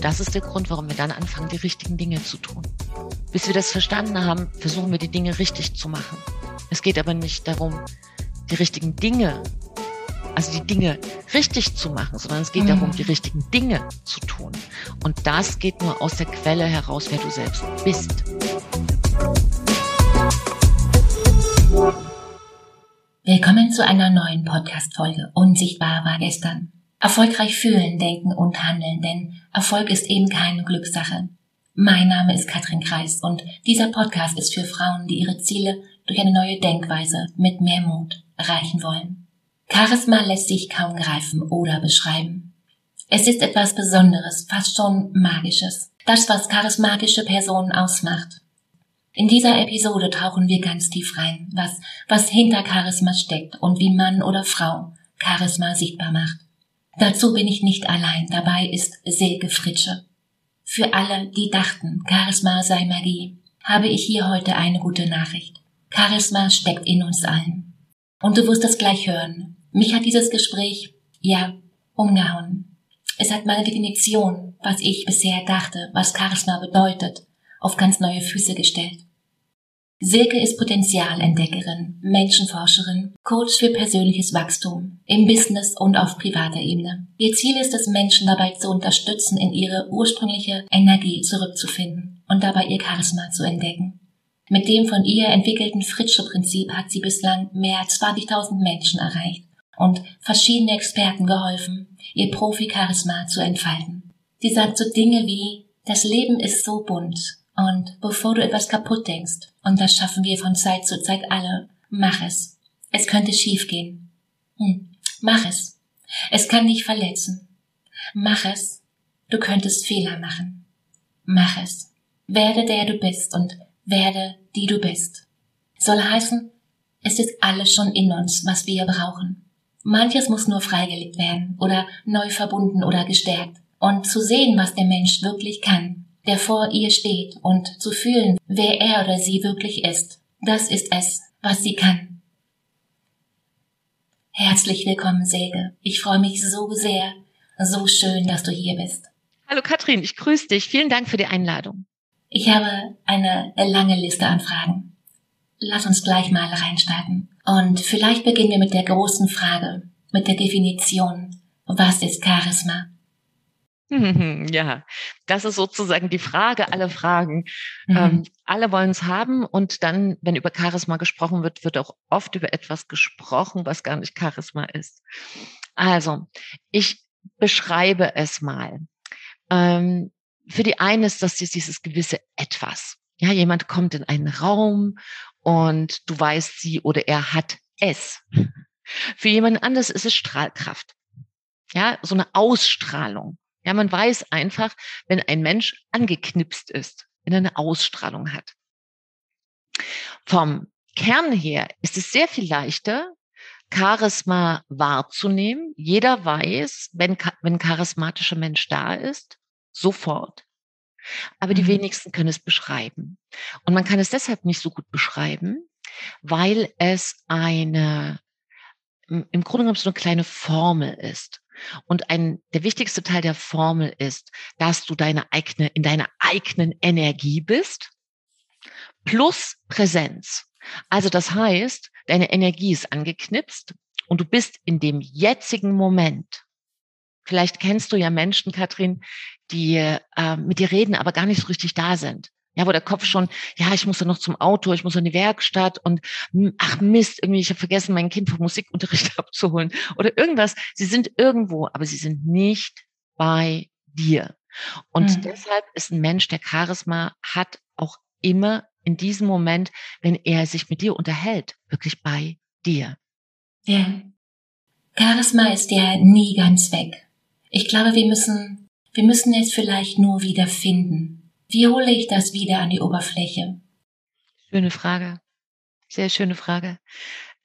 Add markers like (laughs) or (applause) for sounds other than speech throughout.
das ist der Grund, warum wir dann anfangen, die richtigen Dinge zu tun. Bis wir das verstanden haben, versuchen wir die Dinge richtig zu machen. Es geht aber nicht darum, die richtigen Dinge, also die Dinge richtig zu machen, sondern es geht mhm. darum, die richtigen Dinge zu tun. Und das geht nur aus der Quelle heraus, wer du selbst bist. Willkommen zu einer neuen Podcast-Folge. Unsichtbar war gestern. Erfolgreich fühlen, denken und handeln, denn Erfolg ist eben keine Glückssache. Mein Name ist Katrin Kreis und dieser Podcast ist für Frauen, die ihre Ziele durch eine neue Denkweise mit mehr Mut erreichen wollen. Charisma lässt sich kaum greifen oder beschreiben. Es ist etwas Besonderes, fast schon Magisches. Das, was charismatische Personen ausmacht. In dieser Episode tauchen wir ganz tief rein, was, was hinter Charisma steckt und wie Mann oder Frau Charisma sichtbar macht. Dazu bin ich nicht allein, dabei ist Silke Fritsche. Für alle, die dachten, Charisma sei Magie, habe ich hier heute eine gute Nachricht. Charisma steckt in uns allen. Und du wirst es gleich hören. Mich hat dieses Gespräch, ja, umgehauen. Es hat meine Definition, was ich bisher dachte, was Charisma bedeutet, auf ganz neue Füße gestellt. Silke ist Potenzialentdeckerin, Menschenforscherin, Coach für persönliches Wachstum im Business und auf privater Ebene. Ihr Ziel ist es, Menschen dabei zu unterstützen, in ihre ursprüngliche Energie zurückzufinden und dabei ihr Charisma zu entdecken. Mit dem von ihr entwickelten Fritsche-Prinzip hat sie bislang mehr als 20.000 Menschen erreicht und verschiedene Experten geholfen, ihr Profi-Charisma zu entfalten. Sie sagt so Dinge wie, das Leben ist so bunt und bevor du etwas kaputt denkst, und das schaffen wir von Zeit zu Zeit alle, mach es. Es könnte schiefgehen. Hm, mach es. Es kann dich verletzen. Mach es. Du könntest Fehler machen. Mach es. Werde der du bist und werde die du bist. Soll heißen, es ist alles schon in uns, was wir brauchen. Manches muss nur freigelegt werden oder neu verbunden oder gestärkt. Und zu sehen, was der Mensch wirklich kann, der vor ihr steht und zu fühlen, wer er oder sie wirklich ist. Das ist es, was sie kann. Herzlich willkommen, Säge. Ich freue mich so sehr, so schön, dass du hier bist. Hallo Katrin, ich grüße dich. Vielen Dank für die Einladung. Ich habe eine lange Liste an Fragen. Lass uns gleich mal reinstarten. Und vielleicht beginnen wir mit der großen Frage, mit der Definition. Was ist Charisma? Ja, das ist sozusagen die Frage aller Fragen. Mhm. Ähm, alle wollen es haben und dann, wenn über Charisma gesprochen wird, wird auch oft über etwas gesprochen, was gar nicht Charisma ist. Also, ich beschreibe es mal. Ähm, für die einen ist das dieses gewisse Etwas. Ja, jemand kommt in einen Raum und du weißt, sie oder er hat es. Für jemand anderes ist es Strahlkraft. Ja, so eine Ausstrahlung. Ja, man weiß einfach, wenn ein Mensch angeknipst ist, wenn er eine Ausstrahlung hat. Vom Kern her ist es sehr viel leichter, Charisma wahrzunehmen. Jeder weiß, wenn, wenn ein charismatischer Mensch da ist, sofort. Aber die mhm. wenigsten können es beschreiben. Und man kann es deshalb nicht so gut beschreiben, weil es eine, im Grunde genommen so eine kleine Formel ist. Und ein, der wichtigste Teil der Formel ist, dass du deine eigene, in deiner eigenen Energie bist, plus Präsenz. Also das heißt, deine Energie ist angeknipst und du bist in dem jetzigen Moment. Vielleicht kennst du ja Menschen, Katrin, die äh, mit dir reden, aber gar nicht so richtig da sind. Ja, wo der Kopf schon, ja, ich muss ja noch zum Auto, ich muss in die Werkstatt und ach Mist, irgendwie, ich habe vergessen, mein Kind vom Musikunterricht (laughs) abzuholen oder irgendwas. Sie sind irgendwo, aber sie sind nicht bei dir. Und mhm. deshalb ist ein Mensch, der Charisma hat, auch immer in diesem Moment, wenn er sich mit dir unterhält, wirklich bei dir. Ja. Charisma ist ja nie ganz weg. Ich glaube, wir müssen, wir müssen es vielleicht nur wieder finden. Wie hole ich das wieder an die Oberfläche? Schöne Frage. Sehr schöne Frage.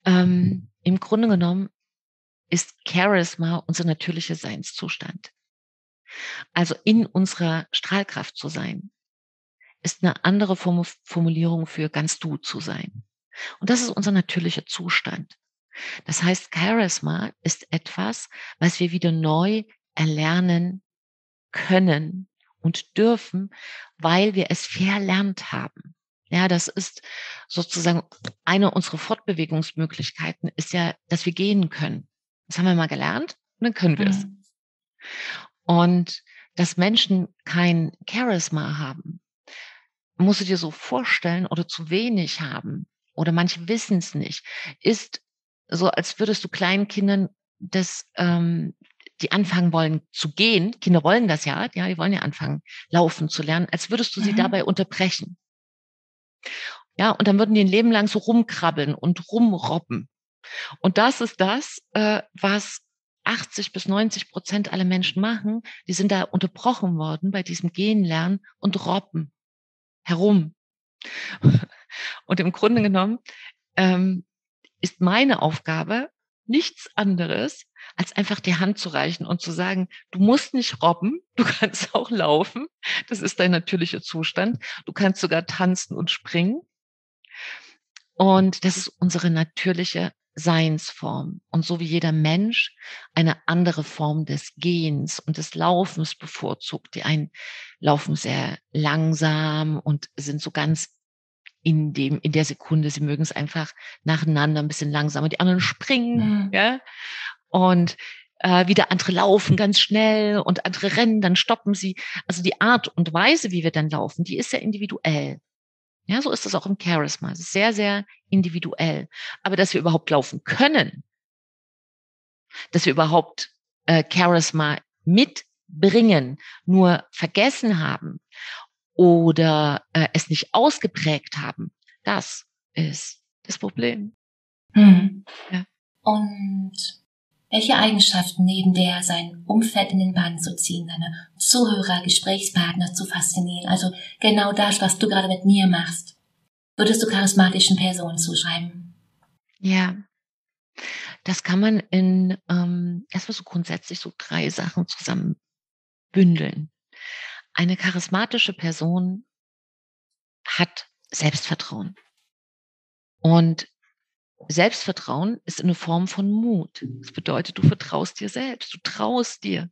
Ähm, Im Grunde genommen ist Charisma unser natürlicher Seinszustand. Also in unserer Strahlkraft zu sein, ist eine andere Formulierung für ganz du zu sein. Und das ist unser natürlicher Zustand. Das heißt, Charisma ist etwas, was wir wieder neu erlernen können und dürfen, weil wir es verlernt haben. Ja, das ist sozusagen eine unserer Fortbewegungsmöglichkeiten ist ja, dass wir gehen können. Das haben wir mal gelernt und dann können wir es. Mhm. Und dass Menschen kein Charisma haben, musst du dir so vorstellen oder zu wenig haben oder manche wissen es nicht, ist so, als würdest du kleinen Kindern das, ähm, die anfangen wollen zu gehen, Kinder wollen das ja, ja, die wollen ja anfangen, laufen zu lernen, als würdest du sie mhm. dabei unterbrechen. Ja, und dann würden die ein Leben lang so rumkrabbeln und rumrobben. Und das ist das, äh, was 80 bis 90 Prozent aller Menschen machen. Die sind da unterbrochen worden bei diesem Gehen lernen und robben herum. (laughs) Und im Grunde genommen ähm, ist meine Aufgabe nichts anderes, als einfach die Hand zu reichen und zu sagen, du musst nicht robben, (laughs) du kannst auch laufen, das ist dein natürlicher Zustand, du kannst sogar tanzen und springen. Und das ist unsere natürliche Seinsform. Und so wie jeder Mensch eine andere Form des Gehens und des Laufens bevorzugt. Die einen laufen sehr langsam und sind so ganz in dem, in der Sekunde. Sie mögen es einfach nacheinander ein bisschen langsamer. Die anderen springen, mhm. ja. Und äh, wieder andere laufen ganz schnell und andere rennen, dann stoppen sie. Also die Art und Weise, wie wir dann laufen, die ist ja individuell. Ja, so ist es auch im Charisma. Es ist sehr, sehr individuell. Aber dass wir überhaupt laufen können, dass wir überhaupt äh, Charisma mitbringen, nur vergessen haben oder äh, es nicht ausgeprägt haben, das ist das Problem. Hm. Ja. Und welche Eigenschaften neben der, sein Umfeld in den Bann zu ziehen, deine Zuhörer, Gesprächspartner zu faszinieren, also genau das, was du gerade mit mir machst, würdest du charismatischen Personen zuschreiben? Ja, das kann man in ähm, erstmal so grundsätzlich so drei Sachen zusammen bündeln. Eine charismatische Person hat Selbstvertrauen. Und Selbstvertrauen ist eine Form von Mut. Das bedeutet, du vertraust dir selbst, du traust dir,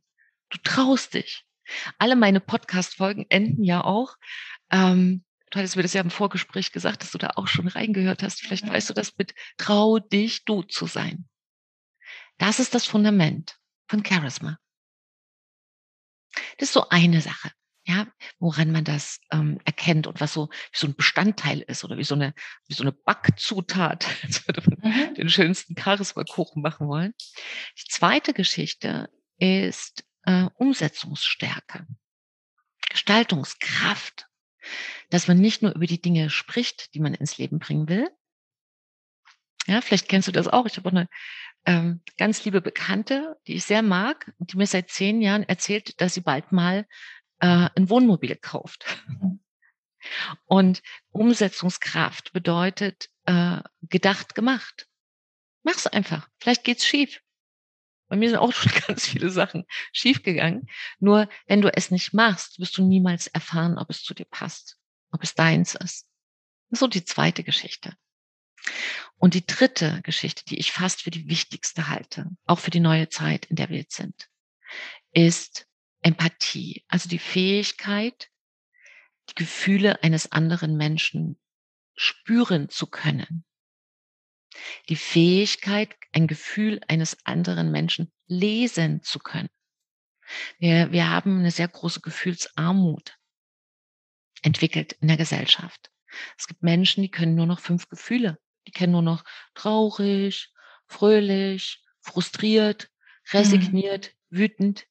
du traust dich. Alle meine Podcast-Folgen enden ja auch. Ähm, du hattest mir das ja im Vorgespräch gesagt, dass du da auch schon reingehört hast. Vielleicht weißt du das mit trau dich, du zu sein. Das ist das Fundament von Charisma. Das ist so eine Sache ja, woran man das ähm, erkennt und was so wie so ein Bestandteil ist oder wie so eine wie so eine Backzutat, (laughs) als würde man mhm. den schönsten Charisma-Kuchen machen wollen. Die zweite Geschichte ist äh, Umsetzungsstärke, Gestaltungskraft, dass man nicht nur über die Dinge spricht, die man ins Leben bringen will. Ja, vielleicht kennst du das auch. Ich habe auch eine ähm, ganz liebe Bekannte, die ich sehr mag, die mir seit zehn Jahren erzählt, dass sie bald mal äh, ein Wohnmobil kauft. Und Umsetzungskraft bedeutet äh, gedacht, gemacht. Mach's einfach. Vielleicht geht's schief. Bei mir sind auch schon (laughs) ganz viele Sachen schiefgegangen. Nur wenn du es nicht machst, wirst du niemals erfahren, ob es zu dir passt, ob es deins ist. Das ist so die zweite Geschichte. Und die dritte Geschichte, die ich fast für die wichtigste halte, auch für die neue Zeit, in der wir jetzt sind, ist Empathie, also die Fähigkeit, die Gefühle eines anderen Menschen spüren zu können. Die Fähigkeit, ein Gefühl eines anderen Menschen lesen zu können. Wir, wir haben eine sehr große Gefühlsarmut entwickelt in der Gesellschaft. Es gibt Menschen, die können nur noch fünf Gefühle. Die kennen nur noch traurig, fröhlich, frustriert, mhm. resigniert, mhm. wütend,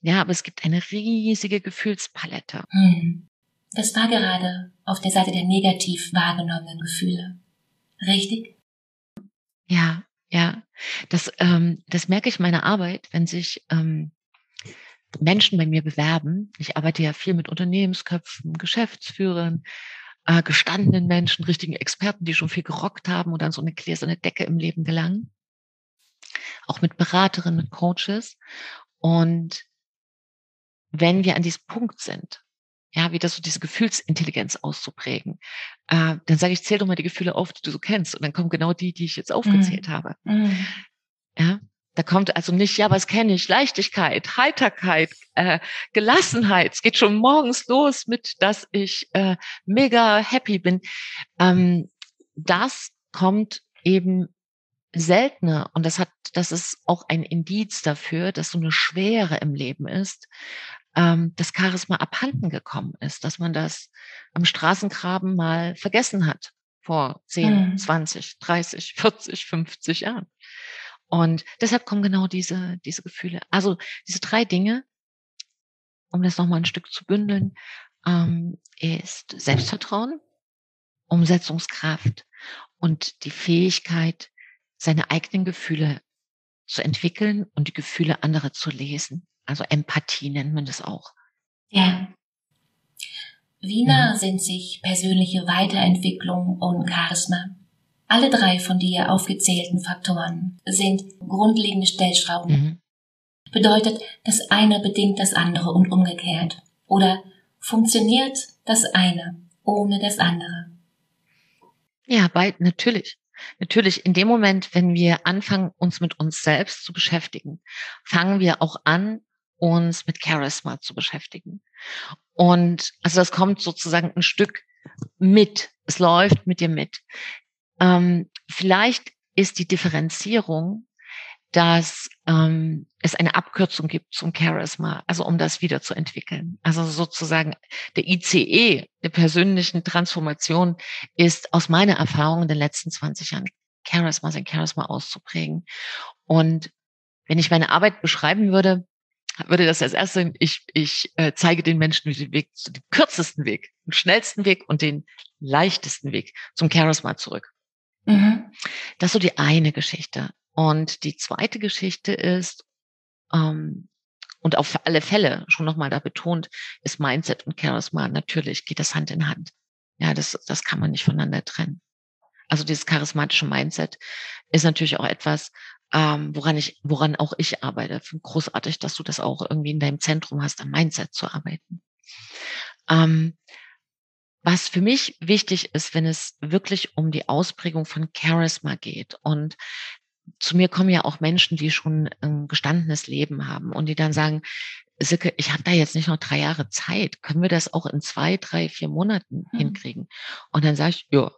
ja, aber es gibt eine riesige Gefühlspalette. Hm. Das war gerade auf der Seite der negativ wahrgenommenen Gefühle. Richtig? Ja, ja. Das, ähm, das merke ich in meiner Arbeit, wenn sich ähm, Menschen bei mir bewerben. Ich arbeite ja viel mit Unternehmensköpfen, Geschäftsführern, äh, gestandenen Menschen, richtigen Experten, die schon viel gerockt haben und an so eine gläserne Decke im Leben gelangen. Auch mit Beraterinnen, mit Coaches. Und wenn wir an diesem Punkt sind, ja, wieder so diese Gefühlsintelligenz auszuprägen, äh, dann sage ich, zähl doch mal die Gefühle auf, die du so kennst. Und dann kommen genau die, die ich jetzt aufgezählt mhm. habe. Mhm. Ja, Da kommt also nicht, ja, was kenne ich? Leichtigkeit, Heiterkeit, äh, Gelassenheit. Es geht schon morgens los mit, dass ich äh, mega happy bin. Ähm, das kommt eben seltener und das hat, das ist auch ein Indiz dafür, dass so eine Schwere im Leben ist, ähm, das Charisma abhanden gekommen ist, dass man das am Straßengraben mal vergessen hat vor 10, mhm. 20, 30, 40, 50 Jahren. Und deshalb kommen genau diese, diese Gefühle. Also diese drei Dinge, um das nochmal ein Stück zu bündeln, ähm, ist Selbstvertrauen, Umsetzungskraft und die Fähigkeit, seine eigenen Gefühle zu entwickeln und die Gefühle anderer zu lesen. Also Empathie nennt man das auch. Ja. Wie nah mhm. sind sich persönliche Weiterentwicklung und Charisma? Alle drei von dir aufgezählten Faktoren sind grundlegende Stellschrauben. Mhm. Bedeutet, das eine bedingt das andere und umgekehrt. Oder funktioniert das eine ohne das andere? Ja, beid, natürlich. Natürlich, in dem Moment, wenn wir anfangen, uns mit uns selbst zu beschäftigen, fangen wir auch an, uns mit Charisma zu beschäftigen. Und also das kommt sozusagen ein Stück mit. Es läuft mit dir mit. Ähm, vielleicht ist die Differenzierung, dass ähm, es eine Abkürzung gibt zum Charisma, also um das wieder zu entwickeln. Also sozusagen der ICE der persönlichen Transformation ist aus meiner Erfahrung in den letzten 20 Jahren Charisma, sein Charisma auszuprägen. Und wenn ich meine Arbeit beschreiben würde, würde das als erstes, ich, ich äh, zeige den Menschen den Weg, den kürzesten Weg, den schnellsten Weg und den leichtesten Weg zum Charisma zurück. Mhm. Das ist so die eine Geschichte. Und die zweite Geschichte ist, ähm, und auf alle Fälle schon nochmal da betont, ist Mindset und Charisma. Natürlich geht das Hand in Hand. Ja, das, das kann man nicht voneinander trennen. Also dieses charismatische Mindset ist natürlich auch etwas, ähm, woran ich, woran auch ich arbeite. Großartig, dass du das auch irgendwie in deinem Zentrum hast, am Mindset zu arbeiten. Ähm, was für mich wichtig ist, wenn es wirklich um die Ausprägung von Charisma geht und zu mir kommen ja auch Menschen, die schon ein gestandenes Leben haben und die dann sagen, Silke, ich habe da jetzt nicht noch drei Jahre Zeit. Können wir das auch in zwei, drei, vier Monaten mhm. hinkriegen? Und dann sage ich, ja.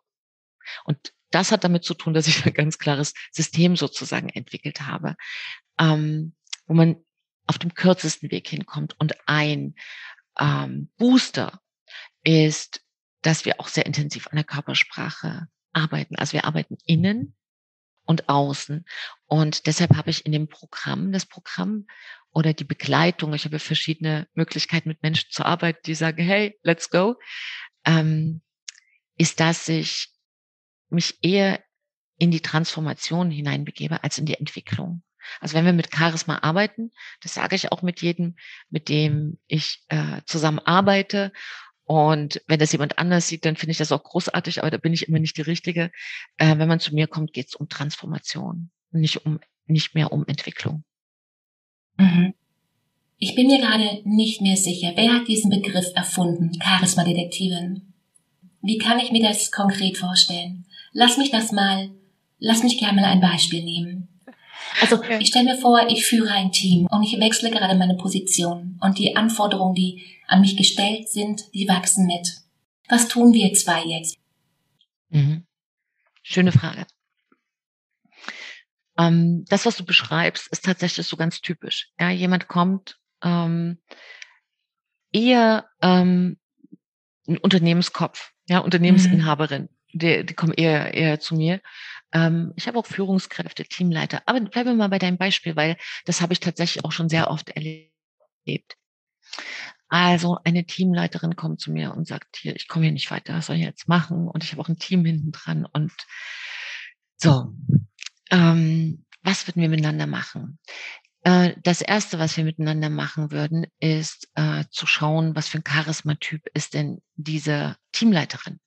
Und das hat damit zu tun, dass ich (laughs) ein ganz klares System sozusagen entwickelt habe, ähm, wo man auf dem kürzesten Weg hinkommt. Und ein ähm, Booster ist, dass wir auch sehr intensiv an der Körpersprache arbeiten. Also wir arbeiten innen und außen. Und deshalb habe ich in dem Programm, das Programm oder die Begleitung, ich habe verschiedene Möglichkeiten mit Menschen zu arbeiten, die sagen, hey, let's go, ähm, ist, dass ich mich eher in die Transformation hineinbegebe als in die Entwicklung. Also wenn wir mit Charisma arbeiten, das sage ich auch mit jedem, mit dem ich äh, zusammen arbeite. Und wenn das jemand anders sieht, dann finde ich das auch großartig, aber da bin ich immer nicht die Richtige. Äh, wenn man zu mir kommt, geht es um Transformation, nicht um nicht mehr um Entwicklung. Mhm. Ich bin mir gerade nicht mehr sicher, wer hat diesen Begriff erfunden, Charisma-Detektivin? Wie kann ich mir das konkret vorstellen? Lass mich das mal, lass mich gerne mal ein Beispiel nehmen. Also okay. ich stelle mir vor, ich führe ein Team und ich wechsle gerade meine Position und die Anforderungen, die an mich gestellt sind, die wachsen mit. Was tun wir zwei jetzt? Mhm. Schöne Frage. Ähm, das, was du beschreibst, ist tatsächlich so ganz typisch. Ja, jemand kommt ähm, eher ähm, ein Unternehmenskopf, ja, Unternehmensinhaberin. Mhm die, die kommen eher, eher zu mir. Ähm, ich habe auch Führungskräfte, Teamleiter. Aber bleiben wir mal bei deinem Beispiel, weil das habe ich tatsächlich auch schon sehr oft erlebt. Also eine Teamleiterin kommt zu mir und sagt, hier, ich komme hier nicht weiter, was soll ich jetzt machen? Und ich habe auch ein Team hinten dran. Und so, ähm, was würden wir miteinander machen? Äh, das erste, was wir miteinander machen würden, ist äh, zu schauen, was für ein Charismatyp ist denn diese Teamleiterin.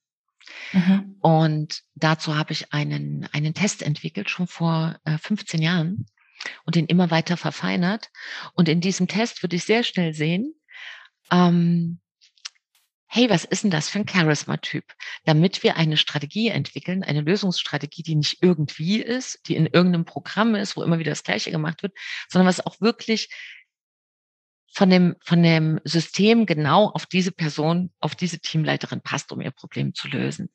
Mhm. Und dazu habe ich einen, einen Test entwickelt, schon vor äh, 15 Jahren und den immer weiter verfeinert. Und in diesem Test würde ich sehr schnell sehen, ähm, hey, was ist denn das für ein Charisma-Typ? Damit wir eine Strategie entwickeln, eine Lösungsstrategie, die nicht irgendwie ist, die in irgendeinem Programm ist, wo immer wieder das Gleiche gemacht wird, sondern was auch wirklich von dem, von dem System genau auf diese Person, auf diese Teamleiterin passt, um ihr Problem zu lösen.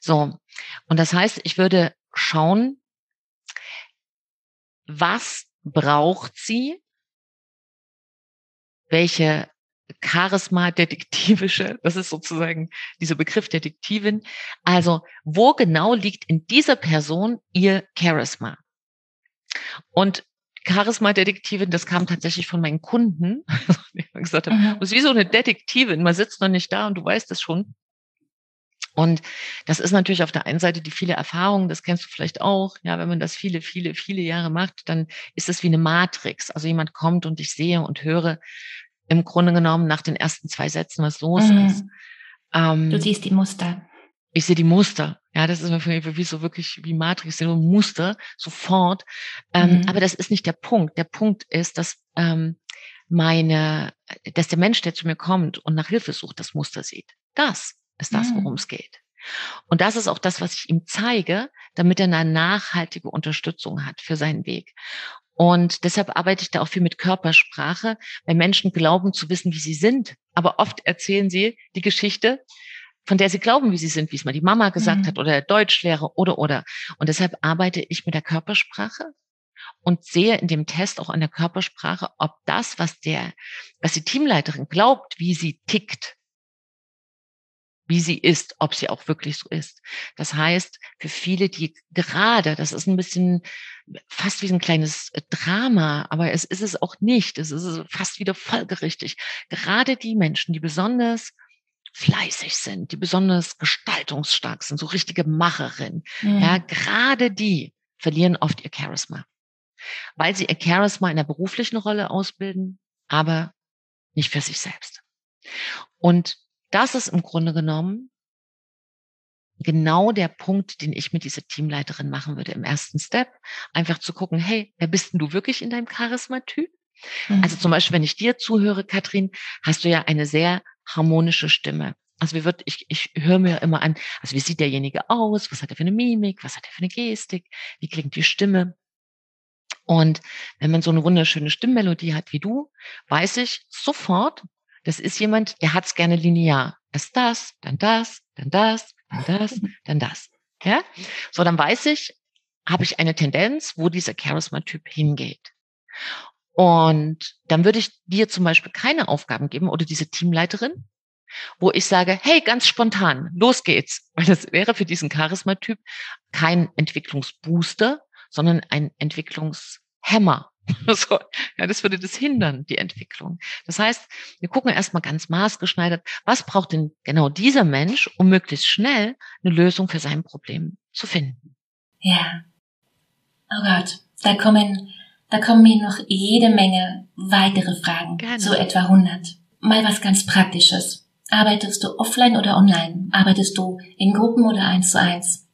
So. Und das heißt, ich würde schauen, was braucht sie? Welche Charisma-Detektivische, (laughs) das ist sozusagen dieser Begriff Detektivin. Also, wo genau liegt in dieser Person ihr Charisma? Und Charisma-Detektivin, das kam tatsächlich von meinen Kunden. (laughs) Die haben gesagt, mhm. das ist wie so eine Detektivin, man sitzt noch nicht da und du weißt es schon. Und das ist natürlich auf der einen Seite die viele Erfahrung, das kennst du vielleicht auch. Ja, wenn man das viele, viele, viele Jahre macht, dann ist es wie eine Matrix. Also jemand kommt und ich sehe und höre im Grunde genommen nach den ersten zwei Sätzen, was los mhm. ist. Ähm, du siehst die Muster. Ich sehe die Muster. Ja, das ist mir wie so wirklich wie Matrix, so Muster sofort. Ähm, mhm. Aber das ist nicht der Punkt. Der Punkt ist, dass ähm, meine, dass der Mensch, der zu mir kommt und nach Hilfe sucht, das Muster sieht. Das ist das, mhm. worum es geht. Und das ist auch das, was ich ihm zeige, damit er eine nachhaltige Unterstützung hat für seinen Weg. Und deshalb arbeite ich da auch viel mit Körpersprache, weil Menschen glauben zu wissen, wie sie sind. Aber oft erzählen sie die Geschichte, von der sie glauben, wie sie sind, wie es mal die Mama gesagt mhm. hat oder der Deutschlehrer oder oder. Und deshalb arbeite ich mit der Körpersprache und sehe in dem Test auch an der Körpersprache, ob das, was der, was die Teamleiterin glaubt, wie sie tickt, wie sie ist, ob sie auch wirklich so ist. Das heißt, für viele, die gerade, das ist ein bisschen fast wie ein kleines äh, Drama, aber es ist es auch nicht. Es ist fast wieder folgerichtig. Gerade die Menschen, die besonders fleißig sind, die besonders gestaltungsstark sind, so richtige Macherinnen, mhm. ja, gerade die verlieren oft ihr Charisma. Weil sie ihr Charisma in der beruflichen Rolle ausbilden, aber nicht für sich selbst. Und das ist im Grunde genommen genau der Punkt, den ich mit dieser Teamleiterin machen würde im ersten Step. Einfach zu gucken, hey, wer bist denn du wirklich in deinem Charisma-Typ? Mhm. Also zum Beispiel, wenn ich dir zuhöre, Katrin, hast du ja eine sehr harmonische Stimme. Also wie wird, ich, ich höre mir immer an, also wie sieht derjenige aus? Was hat er für eine Mimik? Was hat er für eine Gestik? Wie klingt die Stimme? Und wenn man so eine wunderschöne Stimmmelodie hat wie du, weiß ich sofort, das ist jemand, der hat es gerne linear. Erst das, dann das, dann das, dann das, (laughs) dann das. Ja? So, dann weiß ich, habe ich eine Tendenz, wo dieser Charisma-Typ hingeht. Und dann würde ich dir zum Beispiel keine Aufgaben geben oder diese Teamleiterin, wo ich sage, hey, ganz spontan, los geht's. (laughs) Weil das wäre für diesen Charisma-Typ kein Entwicklungsbooster, sondern ein Entwicklungshemmer. (laughs) So, ja, das würde das hindern, die Entwicklung. Das heißt, wir gucken erstmal ganz maßgeschneidert, was braucht denn genau dieser Mensch, um möglichst schnell eine Lösung für sein Problem zu finden. Ja. Oh Gott, da kommen, da kommen mir noch jede Menge weitere Fragen. Gerne. So etwa 100. Mal was ganz Praktisches. Arbeitest du offline oder online? Arbeitest du in Gruppen oder eins zu eins?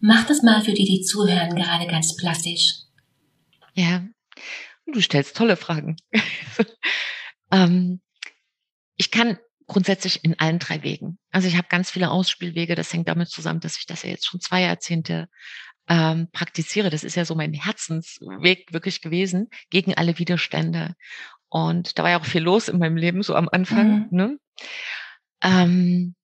Mach das mal für die, die zuhören, gerade ganz plastisch. Ja, Du stellst tolle Fragen. (laughs) ähm, ich kann grundsätzlich in allen drei Wegen. Also ich habe ganz viele Ausspielwege. Das hängt damit zusammen, dass ich das ja jetzt schon zwei Jahrzehnte ähm, praktiziere. Das ist ja so mein Herzensweg wirklich gewesen gegen alle Widerstände. Und da war ja auch viel los in meinem Leben so am Anfang. Mhm. Ne? Ähm,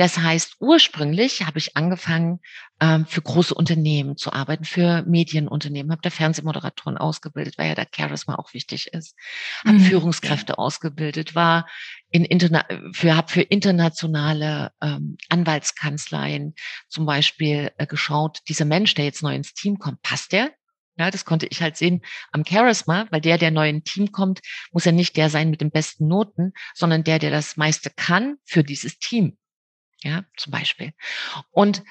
das heißt, ursprünglich habe ich angefangen, ähm, für große Unternehmen zu arbeiten, für Medienunternehmen, habe da Fernsehmoderatoren ausgebildet, weil ja da Charisma auch wichtig ist, habe mhm. Führungskräfte ausgebildet, war in Interna für habe für internationale ähm, Anwaltskanzleien zum Beispiel äh, geschaut, dieser Mensch, der jetzt neu ins Team kommt, passt der? Ja, das konnte ich halt sehen am Charisma, weil der, der neu in Team kommt, muss ja nicht der sein mit den besten Noten, sondern der, der das meiste kann für dieses Team ja, zum Beispiel. Und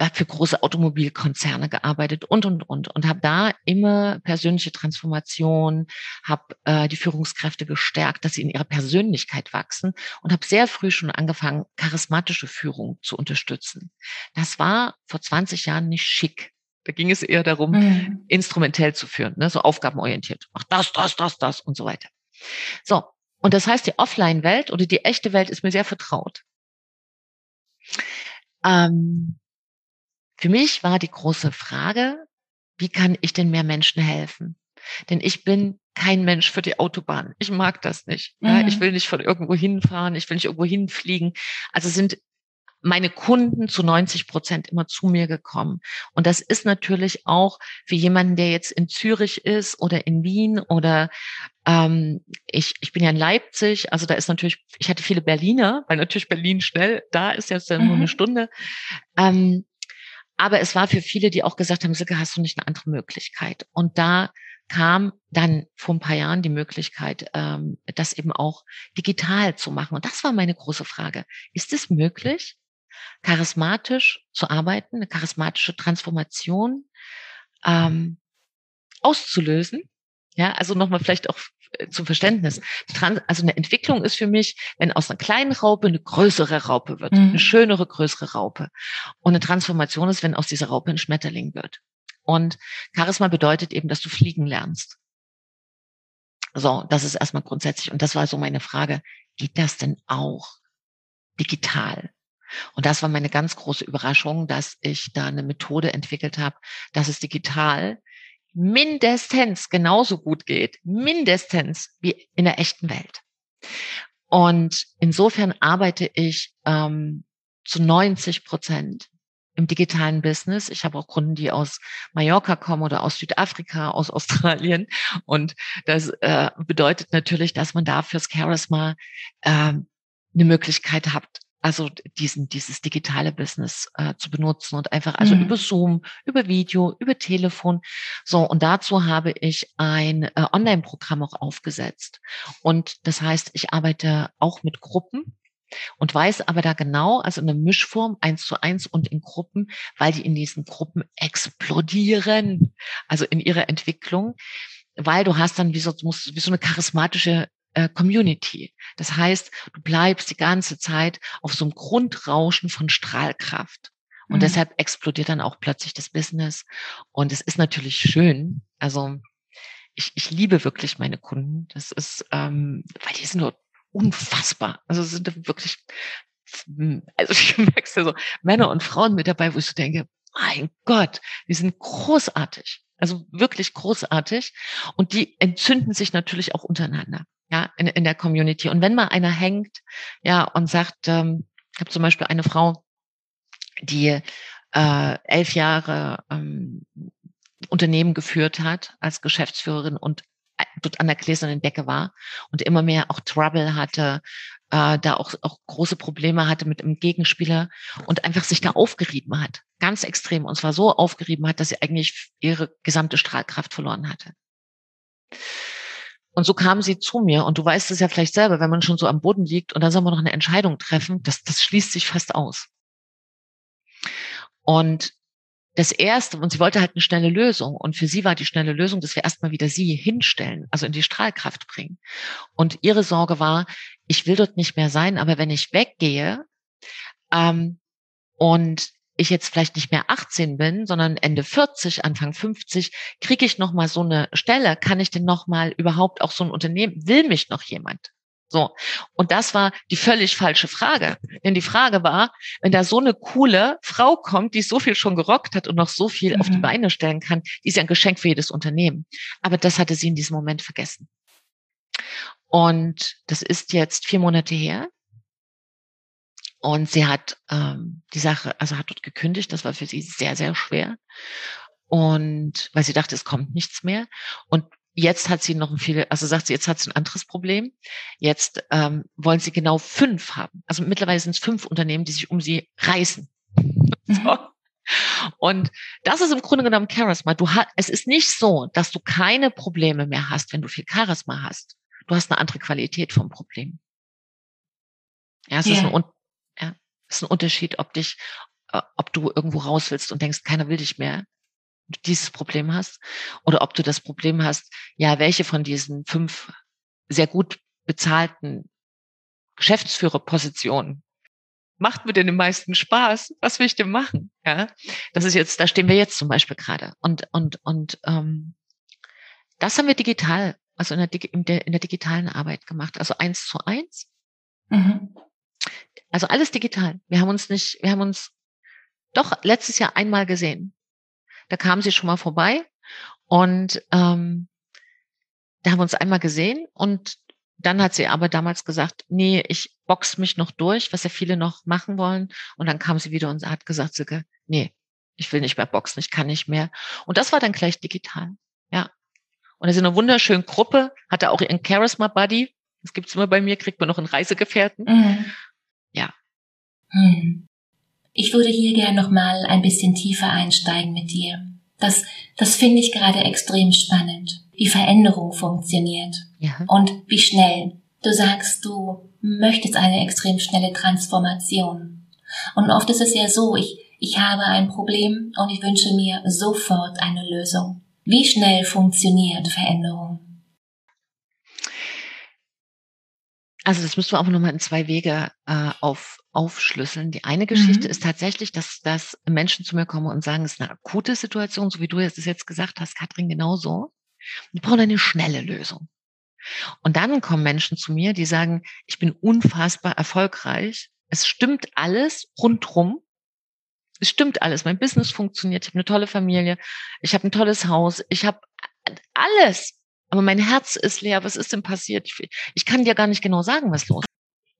habe für große Automobilkonzerne gearbeitet und und und und habe da immer persönliche Transformation, habe äh, die Führungskräfte gestärkt, dass sie in ihrer Persönlichkeit wachsen und habe sehr früh schon angefangen, charismatische Führung zu unterstützen. Das war vor 20 Jahren nicht schick. Da ging es eher darum, mhm. instrumentell zu führen, ne, so aufgabenorientiert. Mach das, das, das, das und so weiter. So. Und das heißt, die Offline-Welt oder die echte Welt ist mir sehr vertraut. Ähm, für mich war die große Frage, wie kann ich denn mehr Menschen helfen? Denn ich bin kein Mensch für die Autobahn. Ich mag das nicht. Mhm. Ja, ich mhm. will nicht von irgendwo hinfahren, ich will nicht irgendwo hinfliegen. Also sind meine Kunden zu 90 Prozent immer zu mir gekommen. Und das ist natürlich auch für jemanden, der jetzt in Zürich ist oder in Wien oder ähm, ich, ich bin ja in Leipzig, also da ist natürlich, ich hatte viele Berliner, weil natürlich Berlin schnell, da ist jetzt mhm. nur eine mhm. Stunde. Ähm, aber es war für viele, die auch gesagt haben, Silke, hast du nicht eine andere Möglichkeit? Und da kam dann vor ein paar Jahren die Möglichkeit, ähm, das eben auch digital zu machen. Und das war meine große Frage. Ist es möglich, charismatisch zu arbeiten, eine charismatische Transformation ähm, auszulösen? Ja, also nochmal vielleicht auch äh, zum Verständnis. Also eine Entwicklung ist für mich, wenn aus einer kleinen Raupe eine größere Raupe wird, mhm. eine schönere, größere Raupe. Und eine Transformation ist, wenn aus dieser Raupe ein Schmetterling wird. Und Charisma bedeutet eben, dass du fliegen lernst. So, das ist erstmal grundsätzlich. Und das war so meine Frage. Geht das denn auch digital? Und das war meine ganz große Überraschung, dass ich da eine Methode entwickelt habe, dass es digital mindestens genauso gut geht, mindestens wie in der echten Welt. Und insofern arbeite ich ähm, zu 90 Prozent im digitalen Business. Ich habe auch Kunden, die aus Mallorca kommen oder aus Südafrika, aus (laughs) Australien. Und das äh, bedeutet natürlich, dass man da fürs Charisma äh, eine Möglichkeit hat, also diesen, dieses digitale Business äh, zu benutzen und einfach also mhm. über Zoom, über Video, über Telefon. So, und dazu habe ich ein äh, Online-Programm auch aufgesetzt. Und das heißt, ich arbeite auch mit Gruppen und weiß aber da genau, also in der Mischform eins zu eins und in Gruppen, weil die in diesen Gruppen explodieren, also in ihrer Entwicklung, weil du hast dann wie so, musst, wie so eine charismatische äh, Community. Das heißt, du bleibst die ganze Zeit auf so einem Grundrauschen von Strahlkraft. Und mhm. deshalb explodiert dann auch plötzlich das Business. Und es ist natürlich schön. Also ich, ich liebe wirklich meine Kunden. Das ist, ähm, weil die sind nur unfassbar. Also sind wirklich, also (laughs) ich merke ja so, Männer und Frauen mit dabei, wo ich so denke, mein Gott, die sind großartig. Also wirklich großartig. Und die entzünden sich natürlich auch untereinander, ja, in, in der Community. Und wenn mal einer hängt, ja, und sagt, ähm, ich habe zum Beispiel eine Frau, die äh, elf Jahre ähm, Unternehmen geführt hat als Geschäftsführerin und dort an der gläsernen Decke war und immer mehr auch Trouble hatte, äh, da auch, auch große Probleme hatte mit einem Gegenspieler und einfach sich da aufgerieben hat. Ganz extrem. Und zwar so aufgerieben hat, dass sie eigentlich ihre gesamte Strahlkraft verloren hatte. Und so kam sie zu mir. Und du weißt es ja vielleicht selber, wenn man schon so am Boden liegt und dann soll man noch eine Entscheidung treffen, das, das schließt sich fast aus. Und das erste, und sie wollte halt eine schnelle Lösung. Und für sie war die schnelle Lösung, dass wir erstmal wieder sie hinstellen, also in die Strahlkraft bringen. Und ihre Sorge war, ich will dort nicht mehr sein, aber wenn ich weggehe ähm, und ich jetzt vielleicht nicht mehr 18 bin, sondern Ende 40, Anfang 50, kriege ich noch mal so eine Stelle, kann ich denn noch mal überhaupt auch so ein Unternehmen, will mich noch jemand? So. Und das war die völlig falsche Frage. Denn die Frage war, wenn da so eine coole Frau kommt, die so viel schon gerockt hat und noch so viel mhm. auf die mhm. Beine stellen kann, die ist ja ein Geschenk für jedes Unternehmen. Aber das hatte sie in diesem Moment vergessen. Und das ist jetzt vier Monate her. Und sie hat ähm, die Sache, also hat dort gekündigt. Das war für sie sehr, sehr schwer. Und weil sie dachte, es kommt nichts mehr. Und Jetzt hat sie noch ein viel, also sagt sie, jetzt hat sie ein anderes Problem. Jetzt ähm, wollen sie genau fünf haben. Also mittlerweile sind es fünf Unternehmen, die sich um sie reißen. (laughs) Mhm. so. Und das ist im Grunde genommen Charisma. Du hast, es ist nicht so, dass du keine Probleme mehr hast, wenn du viel Charisma hast. Du hast eine andere Qualität vom Problem. Ja, es yeah. ist, ein, ist ein Unterschied, ob dich, äh, ob du irgendwo raus willst und denkst, keiner will dich mehr, dieses Problem hast oder ob du das Problem hast, ja, welche von diesen fünf sehr gut bezahlten Geschäftsführerpositionen macht mir denn den meisten Spaß? Was will ich denn machen? Ja, das ist jetzt, da stehen wir jetzt zum Beispiel gerade und und und ähm, das haben wir digital, also in der, in der, in der digitalen Arbeit gemacht, also eins zu eins. Mhm. Also alles digital. Wir haben uns nicht, wir haben uns doch letztes Jahr einmal gesehen. Da kam sie schon mal vorbei und ähm, da haben wir uns einmal gesehen und dann hat sie aber damals gesagt, nee, ich box mich noch durch, was ja viele noch machen wollen. Und dann kam sie wieder und hat gesagt, Silke, nee, ich will nicht mehr boxen, ich kann nicht mehr. Und das war dann gleich digital. Ja. Und er ist in einer wunderschönen Gruppe, hatte auch ihren Charisma Buddy. Das gibt's immer bei mir, kriegt man noch einen Reisegefährten. Mhm. Ja. Hm. Ich würde hier gerne noch mal ein bisschen tiefer einsteigen mit dir. Das, das finde ich gerade extrem spannend, wie Veränderung funktioniert ja. und wie schnell. Du sagst, du möchtest eine extrem schnelle Transformation. Und oft ist es ja so, ich, ich habe ein Problem und ich wünsche mir sofort eine Lösung. Wie schnell funktioniert Veränderung? Also das müssen wir auch nochmal in zwei Wege äh, auf, aufschlüsseln. Die eine Geschichte mhm. ist tatsächlich, dass, dass Menschen zu mir kommen und sagen, es ist eine akute Situation, so wie du es jetzt gesagt hast, Katrin, genauso. Die brauchen eine schnelle Lösung. Und dann kommen Menschen zu mir, die sagen, ich bin unfassbar erfolgreich. Es stimmt alles rundrum es stimmt alles. Mein Business funktioniert. Ich habe eine tolle Familie. Ich habe ein tolles Haus. Ich habe alles. Aber mein Herz ist leer. Was ist denn passiert? Ich, ich kann dir gar nicht genau sagen, was los ist.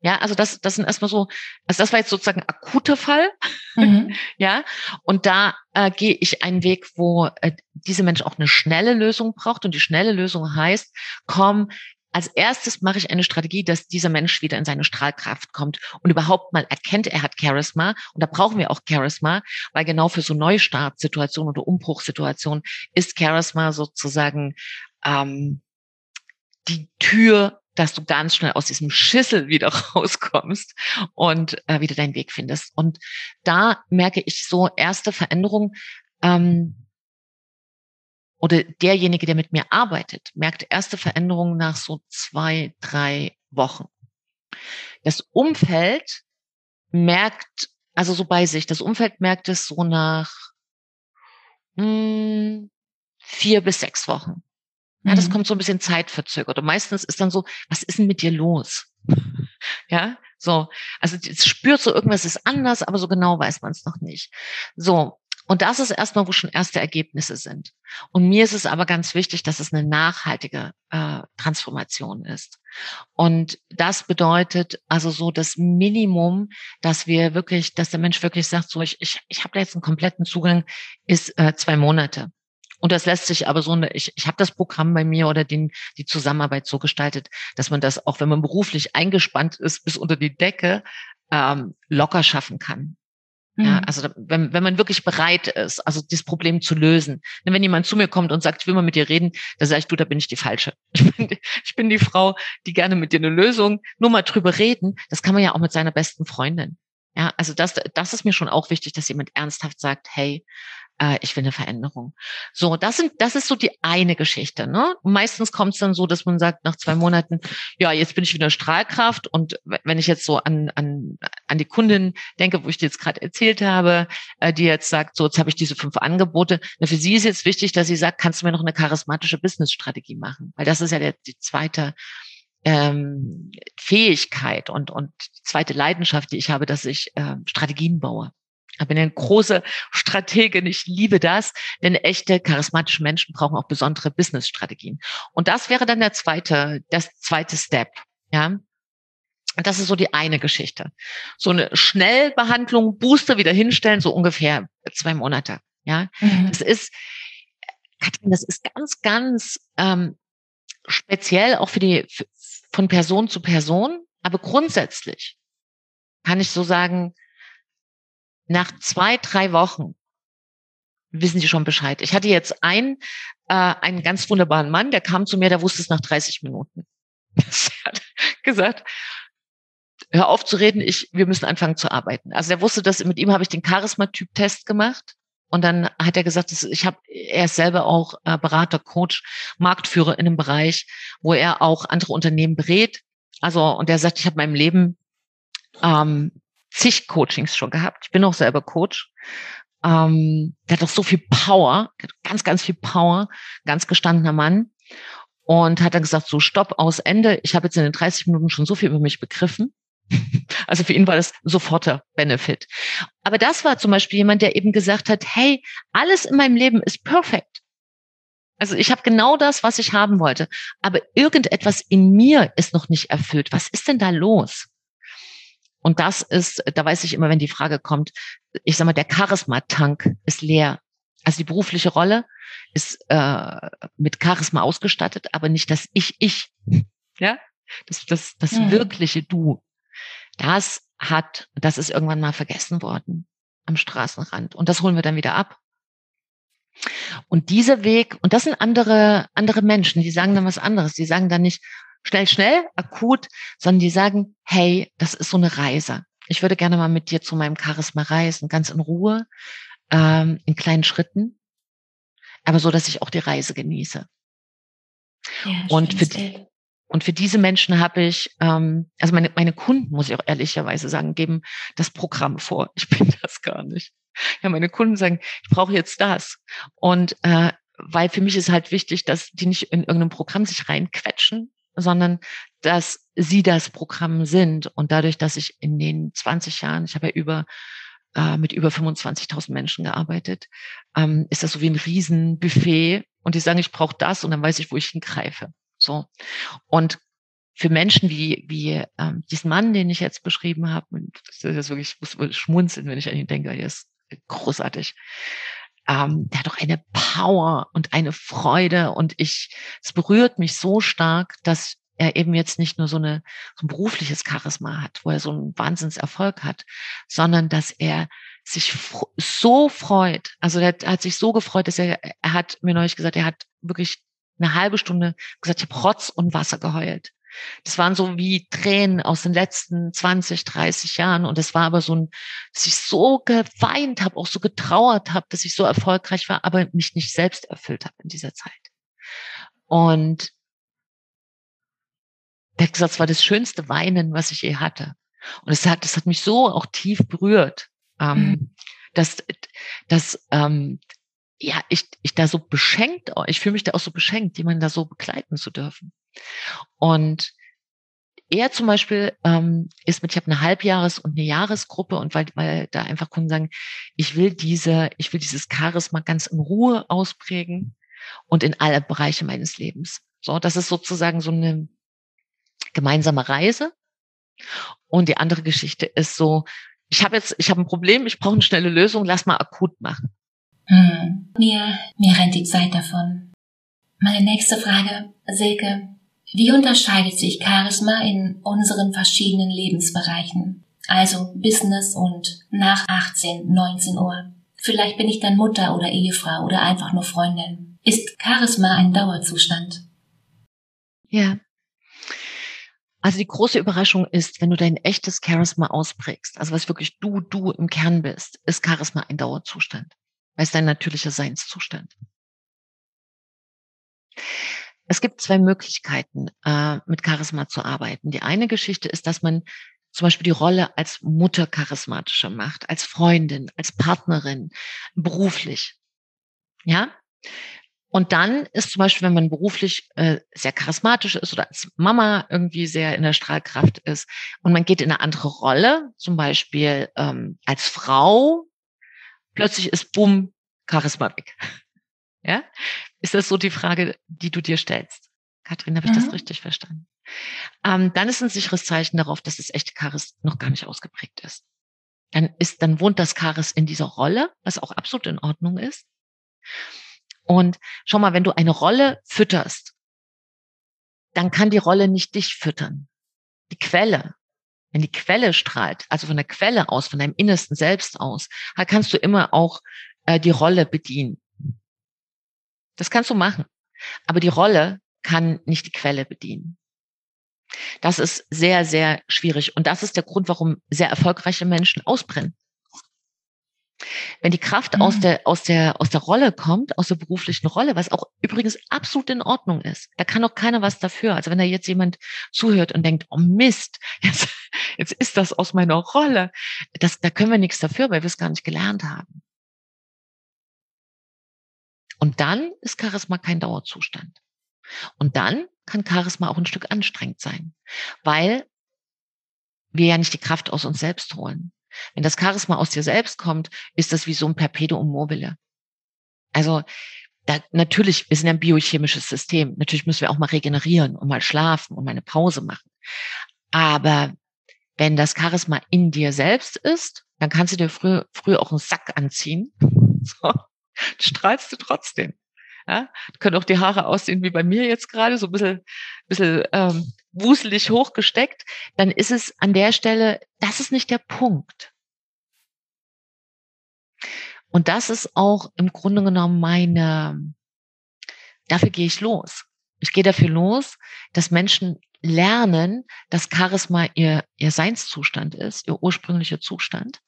Ja, also das, das sind erstmal so, also das war jetzt sozusagen ein akuter Fall. Mhm. (laughs) ja, und da äh, gehe ich einen Weg, wo äh, diese Mensch auch eine schnelle Lösung braucht. Und die schnelle Lösung heißt, komm, als erstes mache ich eine Strategie, dass dieser Mensch wieder in seine Strahlkraft kommt und überhaupt mal erkennt, er hat Charisma. Und da brauchen wir auch Charisma, weil genau für so Neustartsituationen oder Umbruchssituationen ist Charisma sozusagen ähm, die Tür, dass du ganz schnell aus diesem Schissel wieder (laughs) rauskommst und äh, wieder deinen Weg findest. Und da merke ich so erste Veränderungen. Ähm, oder derjenige, der mit mir arbeitet, merkt erste Veränderungen nach so zwei, drei Wochen. Das Umfeld merkt, also so bei sich, das Umfeld merkt es so nach mh, hm, vier bis sechs Wochen. Ja, das mhm. kommt so ein bisschen zeitverzögert. Und meistens ist dann so, was ist denn mit dir los? (laughs) ja, so. Also es spürt so, irgendwas ist anders, aber so genau weiß man es noch nicht. So. Und das ist erstmal, wo schon erste Ergebnisse sind. Und mir ist es aber ganz wichtig, dass es eine nachhaltige äh, Transformation ist. Und das bedeutet also so das Minimum, dass wir wirklich, dass der Mensch wirklich sagt, so ich, ich, ich habe da jetzt einen kompletten Zugang, ist äh, zwei Monate. Und das lässt sich aber so, eine, ich, ich habe das Programm bei mir oder den, die Zusammenarbeit so gestaltet, dass man das, auch wenn man beruflich eingespannt ist, bis unter die Decke ähm, locker schaffen kann. Ja, mhm. also wenn, wenn man wirklich bereit ist, also dieses Problem zu lösen. Denn wenn jemand zu mir kommt und sagt, ich will mal mit dir reden, dann sage ich, du, da bin ich die Falsche. (laughs) Ich bin, ich bin die Frau, die gerne mit dir eine Lösung, nur mal drüber reden. Das kann man ja auch mit seiner besten Freundin. Ja, also das, das ist mir schon auch wichtig, dass jemand ernsthaft sagt, hey, äh, ich will eine Veränderung. So, das sind, das ist so die eine Geschichte. Ne? meistens kommt es dann so, dass man sagt nach zwei Monaten, ja, jetzt bin ich wieder Strahlkraft. Und wenn ich jetzt so an an an die Kundin denke, wo ich dir jetzt gerade erzählt habe, äh, die jetzt sagt, so jetzt habe ich diese fünf Angebote. Na, für sie ist jetzt wichtig, dass sie sagt, kannst du mir noch eine charismatische Business-Strategie machen, weil das ist ja der, die zweite ähm, Fähigkeit und, und zweite Leidenschaft, die ich habe, dass ich äh, Strategien baue. Ich bin eine große Strategin. Ich liebe das, denn echte charismatische Menschen brauchen auch besondere Business-Strategien. Und das wäre dann der zweite, das zweite Step. Ja. Das ist so die eine Geschichte. So eine Schnellbehandlung, Booster wieder hinstellen, so ungefähr zwei Monate. Ja. Mhm. Das ist, Katrin, das ist ganz, ganz ähm, speziell auch für die, von Person zu Person. Aber grundsätzlich kann ich so sagen, nach zwei, drei Wochen wissen Sie schon Bescheid. Ich hatte jetzt einen, äh, einen ganz wunderbaren Mann, der kam zu mir, der wusste es nach 30 Minuten. (laughs) Er hat gesagt, hör auf zu reden, ich, wir müssen anfangen zu arbeiten. Also er wusste, dass mit ihm habe ich den Charisma-Typ-Test gemacht. Und dann hat er gesagt, ich habe, er ist selber auch äh, Berater, Coach, Marktführer in einem Bereich, wo er auch andere Unternehmen berät. Also, und er sagt, ich habe meinem Leben ähm, zig Coachings schon gehabt. Ich bin auch selber Coach. Ähm, der hat auch so viel Power, ganz, ganz viel Power, ganz gestandener Mann. Und hat dann gesagt, so stopp, aus Ende. Ich habe jetzt in den 30 Minuten schon so viel über mich begriffen. (laughs) Also für ihn war das soforter Benefit. Aber das war zum Beispiel jemand, der eben gesagt hat, hey, alles in meinem Leben ist perfekt. Also ich habe genau das, was ich haben wollte. Aber irgendetwas in mir ist noch nicht erfüllt. Was ist denn da los? Und das ist, da weiß ich immer, wenn die Frage kommt, ich sag mal, der Charisma-Tank ist leer. Also die berufliche Rolle ist äh, mit Charisma ausgestattet, aber nicht das Ich-Ich. Ja, das, das, das mhm. wirkliche Du. Das hat, das ist irgendwann mal vergessen worden am Straßenrand. Und das holen wir dann wieder ab. Und dieser Weg, und das sind andere, andere Menschen, die sagen dann was anderes. Die sagen dann nicht schnell, schnell, akut, sondern die sagen, hey, das ist so eine Reise. Ich würde gerne mal mit dir zu meinem Charisma reisen, ganz in Ruhe, ähm, in kleinen Schritten, aber so, dass ich auch die Reise genieße. Ja, und für, die, und für diese Menschen habe ich, ähm, also meine, meine Kunden, muss ich auch ehrlicherweise sagen, geben das Programm vor. Ich (laughs) bin das gar nicht. Ja, meine Kunden sagen, ich brauche jetzt das. Und äh, weil für mich ist halt wichtig, dass die nicht in irgendeinem Programm sich reinquetschen, sondern dass sie das Programm sind. Und dadurch, dass ich in den 20 Jahren, ich habe ja über äh, mit über 25.000 Menschen gearbeitet, ähm, ist das so wie ein Riesenbuffet. Und die sagen, ich brauche das und dann weiß ich, wo ich hingreife. So. Und für Menschen wie, wie ähm, diesen Mann, den ich jetzt beschrieben habe, das ist wirklich, ich muss schmunzeln, wenn ich an ihn denke, er ist großartig. Ähm, der hat doch eine Power und eine Freude und ich, es berührt mich so stark, dass er eben jetzt nicht nur so, eine, so ein berufliches Charisma hat, wo er so einen Wahnsinnserfolg hat, sondern dass er sich so freut. Also er hat sich so gefreut, dass er, er hat mir neulich gesagt, er hat wirklich eine halbe Stunde gesagt, ich habe Rotz und Wasser geheult. Das waren so wie Tränen aus den letzten 20, 30 Jahren. Und es war aber so ein, dass ich so geweint habe, auch so getrauert habe, dass ich so erfolgreich war, aber mich nicht selbst erfüllt habe in dieser Zeit. Und der hat gesagt, es war das schönste Weinen, was ich je hatte. Und es hat, das hat mich so auch tief berührt, ähm, mhm. dass, dass ähm, ja, ich, ich da so beschenkt, ich fühle mich da auch so beschenkt, jemanden da so begleiten zu dürfen. Und er zum Beispiel ähm, ist mit, ich habe eine Halbjahres- und eine Jahresgruppe und weil, weil da einfach Kunden sagen, ich will diese, ich will dieses Charisma ganz in Ruhe ausprägen und in alle Bereiche meines Lebens. So, das ist sozusagen so eine gemeinsame Reise. Und die andere Geschichte ist so, ich habe jetzt, ich habe ein Problem, ich brauche eine schnelle Lösung, lass mal akut machen. Hm. Mir, mir rennt die Zeit davon. Meine nächste Frage, Silke. Wie unterscheidet sich Charisma in unseren verschiedenen Lebensbereichen? Also Business und nach 18, 19 Uhr. Vielleicht bin ich dann Mutter oder Ehefrau oder einfach nur Freundin. Ist Charisma ein Dauerzustand? Ja. Also die große Überraschung ist, wenn du dein echtes Charisma ausprägst, also was wirklich du, du im Kern bist, ist Charisma ein Dauerzustand als dein natürlicher Seinszustand. Es gibt zwei Möglichkeiten, äh, mit Charisma zu arbeiten. Die eine Geschichte ist, dass man zum Beispiel die Rolle als Mutter charismatischer macht, als Freundin, als Partnerin, beruflich. Ja? Und dann ist zum Beispiel, wenn man beruflich äh, sehr charismatisch ist oder als Mama irgendwie sehr in der Strahlkraft ist und man geht in eine andere Rolle, zum Beispiel ähm, als Frau plötzlich ist bumm, Charisma weg. (laughs) Ja? Ist das so die Frage, die du dir stellst? Kathrin, habe ich mhm. das richtig verstanden? Ähm, dann ist ein sicheres Zeichen darauf, dass das echte Charis noch gar nicht ausgeprägt ist. Dann ist, dann wohnt das Charis in dieser Rolle, was auch absolut in Ordnung ist. Und schau mal, wenn du eine Rolle fütterst, dann kann die Rolle nicht dich füttern. Die Quelle, wenn die Quelle strahlt, also von der Quelle aus, von deinem innersten Selbst aus, kannst du immer auch äh, die Rolle bedienen. Das kannst du machen. Aber die Rolle kann nicht die Quelle bedienen. Das ist sehr, sehr schwierig. Und das ist der Grund, warum sehr erfolgreiche Menschen ausbrennen. Wenn die Kraft mhm. aus der, aus der, aus der Rolle kommt, aus der beruflichen Rolle, was auch übrigens absolut in Ordnung ist, da kann auch keiner was dafür. Also wenn da jetzt jemand zuhört und denkt, oh Mist, (laughs) jetzt, jetzt ist das aus meiner Rolle, das, da können wir nichts dafür, weil wir es gar nicht gelernt haben. Und dann ist Charisma kein Dauerzustand. Und dann kann Charisma auch ein Stück anstrengend sein, weil wir ja nicht die Kraft aus uns selbst holen. Wenn das Charisma aus dir selbst kommt, ist das wie so ein Perpetuum mobile. Also da, natürlich, wir sind ein biochemisches System. Natürlich müssen wir auch mal regenerieren und mal schlafen und mal eine Pause machen. Aber wenn das Charisma in dir selbst ist, dann kannst du dir früh, früh auch einen Sack anziehen. (laughs) So, (laughs) strahlst du trotzdem. Ja, können auch die Haare aussehen wie bei mir jetzt gerade, so ein bisschen, bisschen ähm, wuselig hochgesteckt. Dann ist es an der Stelle, das ist nicht der Punkt. Und das ist auch im Grunde genommen meine, dafür gehe ich los. Ich gehe dafür los, dass Menschen lernen, dass Charisma ihr, ihr Seinszustand ist, ihr ursprünglicher Zustand.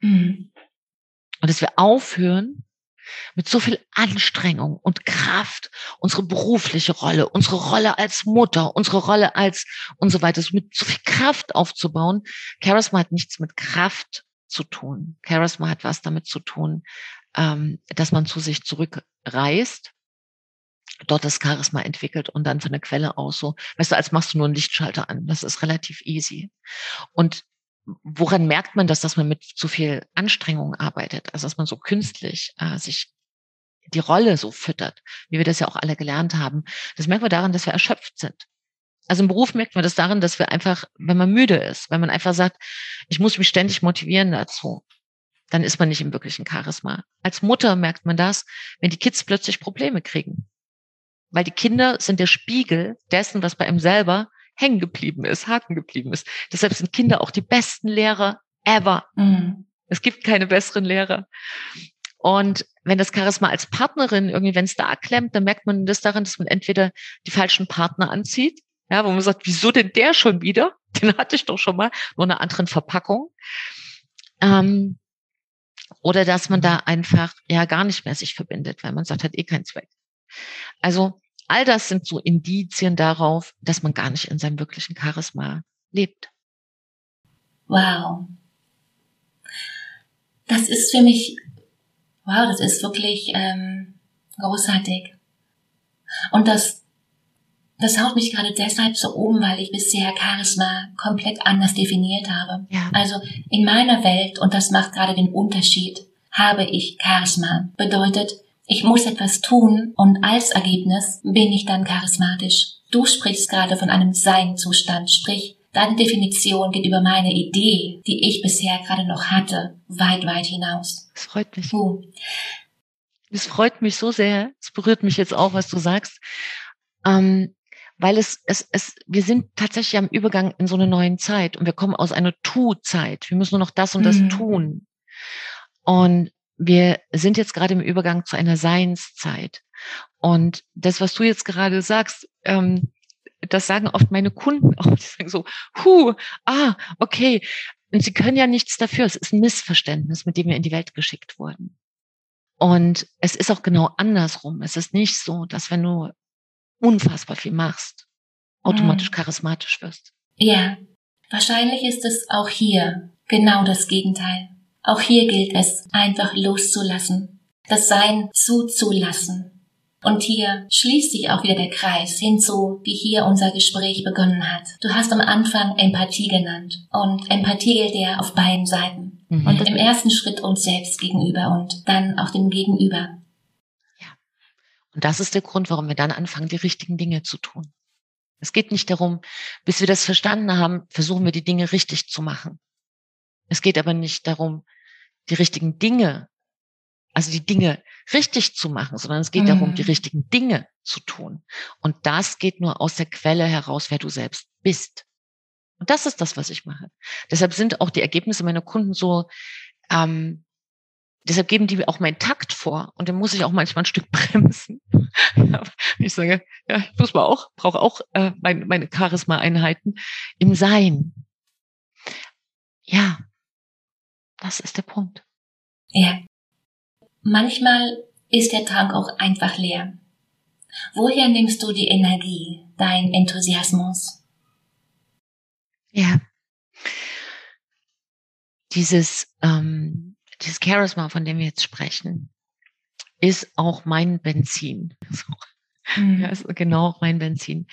Mhm. Und dass wir aufhören, mit so viel Anstrengung und Kraft unsere berufliche Rolle, unsere Rolle als Mutter, unsere Rolle als und so weiter, mit so viel Kraft aufzubauen. Charisma hat nichts mit Kraft zu tun. Charisma hat was damit zu tun, ähm, dass man zu sich zurückreist dort das Charisma entwickelt und dann von der Quelle aus so, weißt du, als machst du nur einen Lichtschalter an. Das ist relativ easy. Und woran merkt man das, dass man mit zu viel Anstrengung arbeitet? Also, dass man so künstlich äh, sich die Rolle so füttert, wie wir das ja auch alle gelernt haben. Das merken wir daran, dass wir erschöpft sind. Also im Beruf merkt man das daran, dass wir einfach, wenn man müde ist, wenn man einfach sagt, ich muss mich ständig motivieren dazu, dann ist man nicht im wirklichen Charisma. Als Mutter merkt man das, wenn die Kids plötzlich Probleme kriegen. Weil die Kinder sind der Spiegel dessen, was bei einem selber hängen geblieben ist, haken geblieben ist. Deshalb sind Kinder auch die besten Lehrer ever. Mhm. Es gibt keine besseren Lehrer. Und wenn das Charisma als Partnerin irgendwie, wenn es da klemmt, dann merkt man das daran, dass man entweder die falschen Partner anzieht, ja, wo man sagt, wieso denn der schon wieder? (laughs) Den hatte ich doch schon mal, nur in einer anderen Verpackung. Ähm, oder dass man da einfach ja gar nicht mehr sich verbindet, weil man sagt, hat eh keinen Zweck. Also all das sind so Indizien darauf, dass man gar nicht in seinem wirklichen Charisma lebt. Wow. Das ist für mich, wow, das ist wirklich ähm, großartig. Und das, das haut mich gerade deshalb so um, weil ich bisher Charisma komplett anders definiert habe. Ja. Also in meiner Welt, und das macht gerade den Unterschied, habe ich Charisma. Bedeutet, ich muss etwas tun und als Ergebnis bin ich dann charismatisch. Du sprichst gerade von einem Sein-Zustand, sprich, deine Definition geht über meine Idee, die ich bisher gerade noch hatte, weit, weit hinaus. Das freut mich. Uh. Das freut mich so sehr. Es berührt mich jetzt auch, was du sagst. Ähm, weil es, es, es, wir sind tatsächlich am Übergang in so eine neuen Zeit und wir kommen aus einer Tu-Zeit. Wir müssen nur noch das und das mhm. tun. Und wir sind jetzt gerade im Übergang zu einer Seinszeit. Und das, was du jetzt gerade sagst, ähm, das sagen oft meine Kunden auch. (laughs) Die sagen so, hu, ah, okay. Und sie können ja nichts dafür. Es ist ein Missverständnis, mit dem wir in die Welt geschickt wurden. Und es ist auch genau andersrum. Es ist nicht so, dass wenn du unfassbar viel machst, automatisch mhm. charismatisch wirst. Ja, wahrscheinlich ist es auch hier genau das Gegenteil. Auch hier gilt es, einfach loszulassen, das Sein zuzulassen. Und hier schließt sich auch wieder der Kreis hinzu, wie hier unser Gespräch begonnen hat. Du hast am Anfang Empathie genannt. Und Empathie gilt ja auf beiden Seiten. Mhm. Und im ersten Schritt uns selbst gegenüber und dann auch dem Gegenüber. Ja. Und das ist der Grund, warum wir dann anfangen, die richtigen Dinge zu tun. Es geht nicht darum, bis wir das verstanden haben, versuchen wir die Dinge richtig zu machen. Es geht aber nicht darum, die richtigen Dinge, also die Dinge richtig zu machen, sondern es geht mhm. darum, die mhm. richtigen Dinge zu tun. Und das geht nur aus der Quelle heraus, wer du selbst bist. Und das ist das, was ich mache. Deshalb sind auch die Ergebnisse meiner Kunden so, ähm, deshalb geben die auch meinen Takt vor und dann muss ich auch manchmal ein Stück (laughs) bremsen. ich sage, ja, ich muss mal auch, brauche auch äh, meine, meine Charisma-Einheiten im Sein. Ja, das ist der Punkt. Ja. Manchmal ist der Tank auch einfach leer. Woher nimmst du die Energie, dein Enthusiasmus? Ja. Dieses, ähm, dieses Charisma, von dem wir jetzt sprechen, ist auch mein Benzin. Mhm. Ja, ist genau mein Benzin.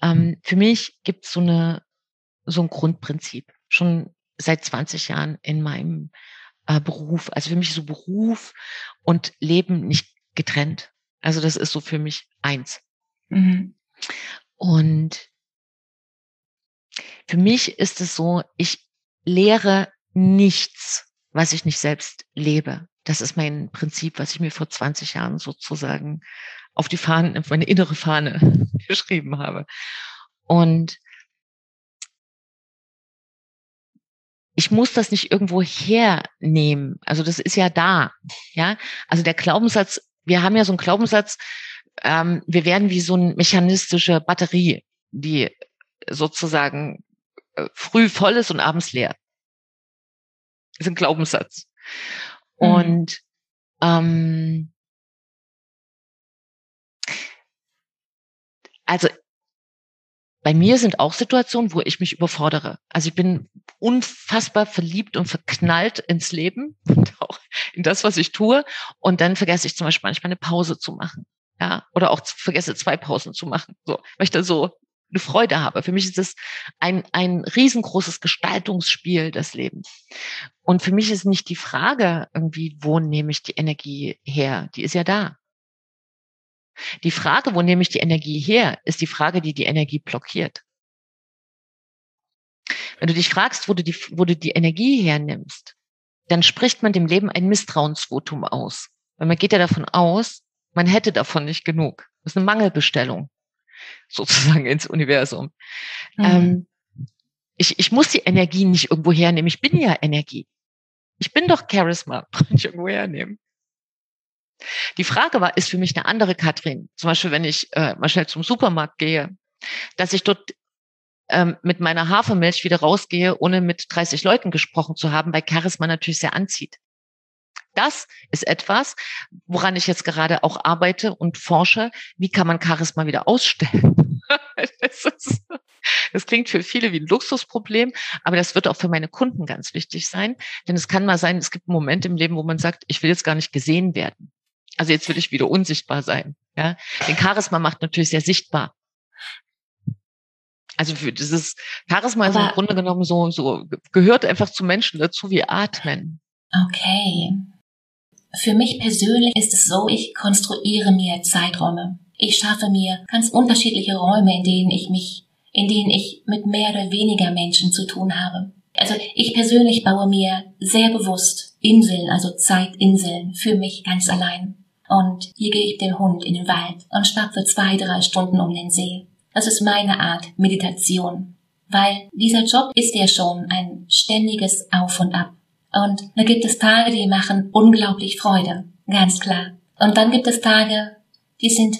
Ähm, für mich gibt es so eine so ein Grundprinzip. Schon seit 20 Jahren in meinem äh, Beruf. Also für mich so Beruf und Leben nicht getrennt. Also das ist so für mich eins. Mhm. Und für mich ist es so, ich lehre nichts, was ich nicht selbst lebe. Das ist mein Prinzip, was ich mir vor 20 Jahren sozusagen auf die Fahne, auf meine innere Fahne (laughs) geschrieben habe. Und ich muss das nicht irgendwo hernehmen. Also das ist ja da. Ja, also der Glaubenssatz, wir haben ja so einen Glaubenssatz, ähm, wir werden wie so eine mechanistische Batterie, die sozusagen äh, früh voll ist und abends leer. Das ist ein Glaubenssatz. Mhm. Und ähm, also bei mir sind auch Situationen, wo ich mich überfordere. Also ich bin unfassbar verliebt und verknallt ins Leben (laughs) und auch in das, was ich tue. Und dann vergesse ich zum Beispiel manchmal eine Pause zu machen. Ja, oder auch vergesse zwei Pausen zu machen. So, weil ich da so eine Freude habe. Für mich ist es ein, ein riesengroßes Gestaltungsspiel, das Leben. Und für mich ist nicht die Frage irgendwie, wo nehme ich die Energie her? Die ist ja da. Die Frage, wo nehme ich die Energie her, ist die Frage, die die Energie blockiert. Wenn du dich fragst, wo du die, wo du die Energie hernimmst, dann spricht man dem Leben ein Misstrauensvotum aus. Weil man geht ja davon aus, man hätte davon nicht genug. Das ist eine Mangelbestellung (laughs) sozusagen ins Universum. Mhm. Ähm, ich, ich muss die Energie nicht irgendwo hernehmen. Ich bin ja Energie. Ich bin doch Charisma. (laughs) Kann ich irgendwo hernehmen. Die Frage war, ist für mich eine andere Katrin. Zum Beispiel, wenn ich äh, mal schnell zum Supermarkt gehe, dass ich dort ähm, mit meiner Hafermilch wieder rausgehe, ohne mit 30 Leuten gesprochen zu haben, weil Charisma natürlich sehr anzieht. Das ist etwas, woran ich jetzt gerade auch arbeite und forsche. Wie kann man Charisma wieder ausstellen? (laughs) das, ist, das klingt für viele wie ein Luxusproblem, aber das wird auch für meine Kunden ganz wichtig sein. Denn es kann mal sein, es gibt einen Moment im Leben, wo man sagt, ich will jetzt gar nicht gesehen werden. Also jetzt will ich wieder unsichtbar sein. Ja, den Charisma macht natürlich sehr sichtbar. Also für dieses Charisma Aber ist im Grunde genommen so, so gehört einfach zu Menschen dazu wie Atmen. Okay. Für mich persönlich ist es so, ich konstruiere mir Zeiträume. Ich schaffe mir ganz unterschiedliche Räume, in denen ich mich, in denen ich mit mehr oder weniger Menschen zu tun habe. Also ich persönlich baue mir sehr bewusst Inseln, also Zeitinseln für mich ganz allein. Und hier gehe ich den Hund in den Wald und stapfe zwei, drei Stunden um den See. Das ist meine Art Meditation. Weil dieser Job ist ja schon ein ständiges Auf und Ab. Und da gibt es Tage, die machen unglaublich Freude. Ganz klar. Und dann gibt es Tage, die sind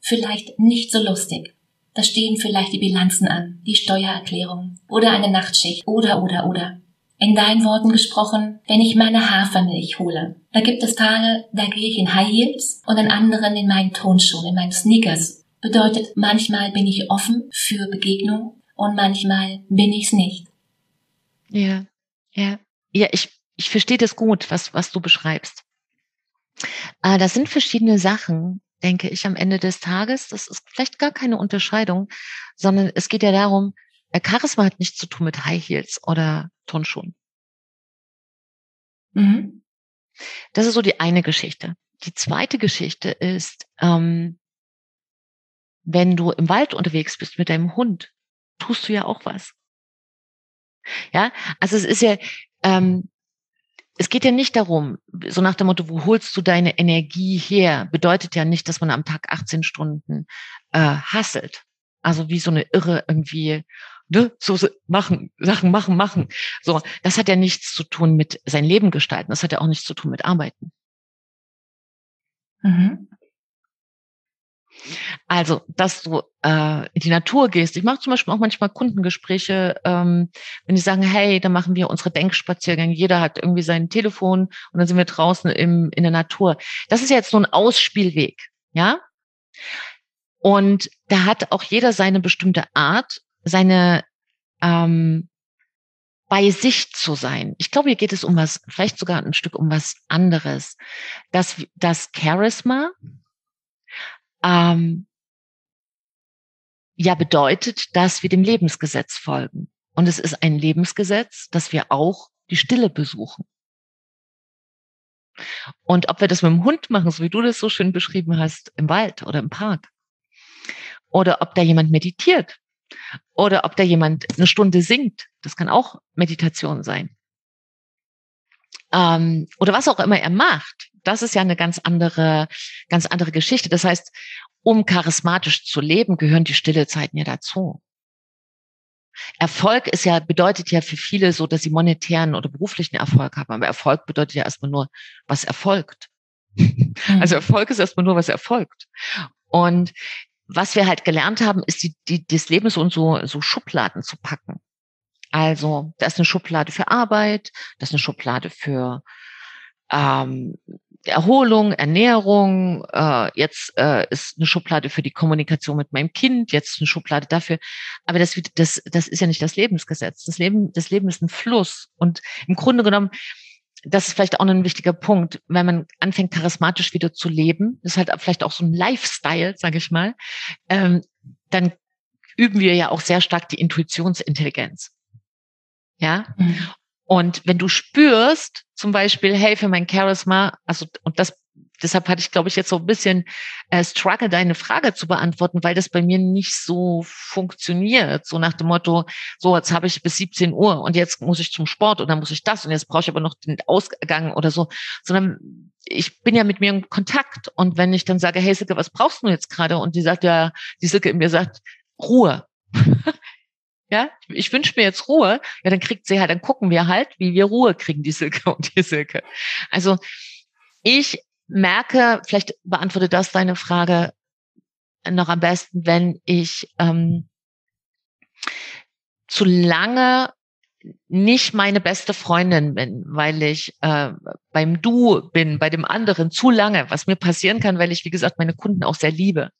vielleicht nicht so lustig. Da stehen vielleicht die Bilanzen an, die Steuererklärung oder eine Nachtschicht oder oder oder. In deinen Worten gesprochen, wenn ich meine Hafermilch hole. Da gibt es Tage, da gehe ich in High Heels und an anderen in meinen Tonschuhen, in meinen Sneakers. Bedeutet, manchmal bin ich offen für Begegnung und manchmal bin ich's nicht. Ja, ja, ja, ich, ich verstehe das gut, was, was du beschreibst. Äh, das sind verschiedene Sachen, denke ich, am Ende des Tages. Das ist vielleicht gar keine Unterscheidung, sondern es geht ja darum, Charisma hat nichts zu tun mit High Heels oder Turnschuhen. Mhm. Das ist so die eine Geschichte. Die zweite Geschichte ist, ähm, wenn du im Wald unterwegs bist mit deinem Hund, tust du ja auch was. Ja, also es ist ja, ähm, es geht ja nicht darum, so nach dem Motto, wo holst du deine Energie her, bedeutet ja nicht, dass man am Tag 18 Stunden äh, hasselt. Also wie so eine Irre irgendwie ne, so machen, Sachen machen, machen. So, das hat ja nichts zu tun mit sein Leben gestalten. Das hat ja auch nichts zu tun mit Arbeiten. Mhm. Also, dass du äh, in die Natur gehst. Ich mache zum Beispiel auch manchmal Kundengespräche, ähm, wenn die sagen, hey, da machen wir unsere Denkspaziergänge. Jeder hat irgendwie sein Telefon und dann sind wir draußen im, in der Natur. Das ist jetzt so ein Ausspielweg, ja. Und da hat auch jeder seine bestimmte Art seine ähm, bei sich zu sein. Ich glaube, hier geht es um was, vielleicht sogar ein Stück um was anderes. Das, das Charisma ähm, ja bedeutet, dass wir dem Lebensgesetz folgen. Und es ist ein Lebensgesetz, dass wir auch die Stille besuchen. Und ob wir das mit dem Hund machen, so wie du das so schön beschrieben hast, im Wald oder im Park, oder ob da jemand meditiert, oder ob da jemand eine Stunde singt, das kann auch Meditation sein. Ähm, oder was auch immer er macht, das ist ja eine ganz andere, ganz andere Geschichte. Das heißt, um charismatisch zu leben, gehören die stille Zeiten ja dazu. Erfolg ist ja, bedeutet ja für viele so, dass sie monetären oder beruflichen Erfolg haben. Aber Erfolg bedeutet ja erstmal nur, was erfolgt. (laughs) Mhm. Also Erfolg ist erstmal nur, was erfolgt. Und was wir halt gelernt haben, ist die, die, das Leben so und so, so Schubladen zu packen. Also, da ist eine Schublade für Arbeit, das ist eine Schublade für ähm, Erholung, Ernährung, äh, jetzt äh, ist eine Schublade für die Kommunikation mit meinem Kind, jetzt eine Schublade dafür. Aber das, das, das ist ja nicht das Lebensgesetz. Das Leben, das Leben ist ein Fluss. Und im Grunde genommen, das ist vielleicht auch ein wichtiger Punkt, wenn man anfängt, charismatisch wieder zu leben, das ist halt vielleicht auch so ein Lifestyle, sage ich mal, ähm, dann üben wir ja auch sehr stark die Intuitionsintelligenz. Ja. Mhm. Und wenn du spürst, zum Beispiel, hey, für mein Charisma, also, und das, deshalb hatte ich, glaube ich, jetzt so ein bisschen äh, Struggle, deine Frage zu beantworten, weil das bei mir nicht so funktioniert. So nach dem Motto, so, jetzt habe ich bis 17 Uhr und jetzt muss ich zum Sport und dann muss ich das und jetzt brauche ich aber noch den Ausgang oder so, sondern ich bin ja mit mir in Kontakt. Und wenn ich dann sage, hey Silke, was brauchst du jetzt gerade? Und die sagt ja, die Silke in mir sagt, Ruhe. (laughs) ja, ich wünsche mir jetzt Ruhe, ja, dann kriegt sie halt, dann gucken wir halt, wie wir Ruhe kriegen, die Silke und die Silke. Also ich merke, vielleicht beantwortet das deine Frage noch am besten, wenn ich ähm, zu lange nicht meine beste Freundin bin, weil ich äh, beim Du bin, bei dem anderen zu lange, was mir passieren kann, weil ich, wie gesagt, meine Kunden auch sehr liebe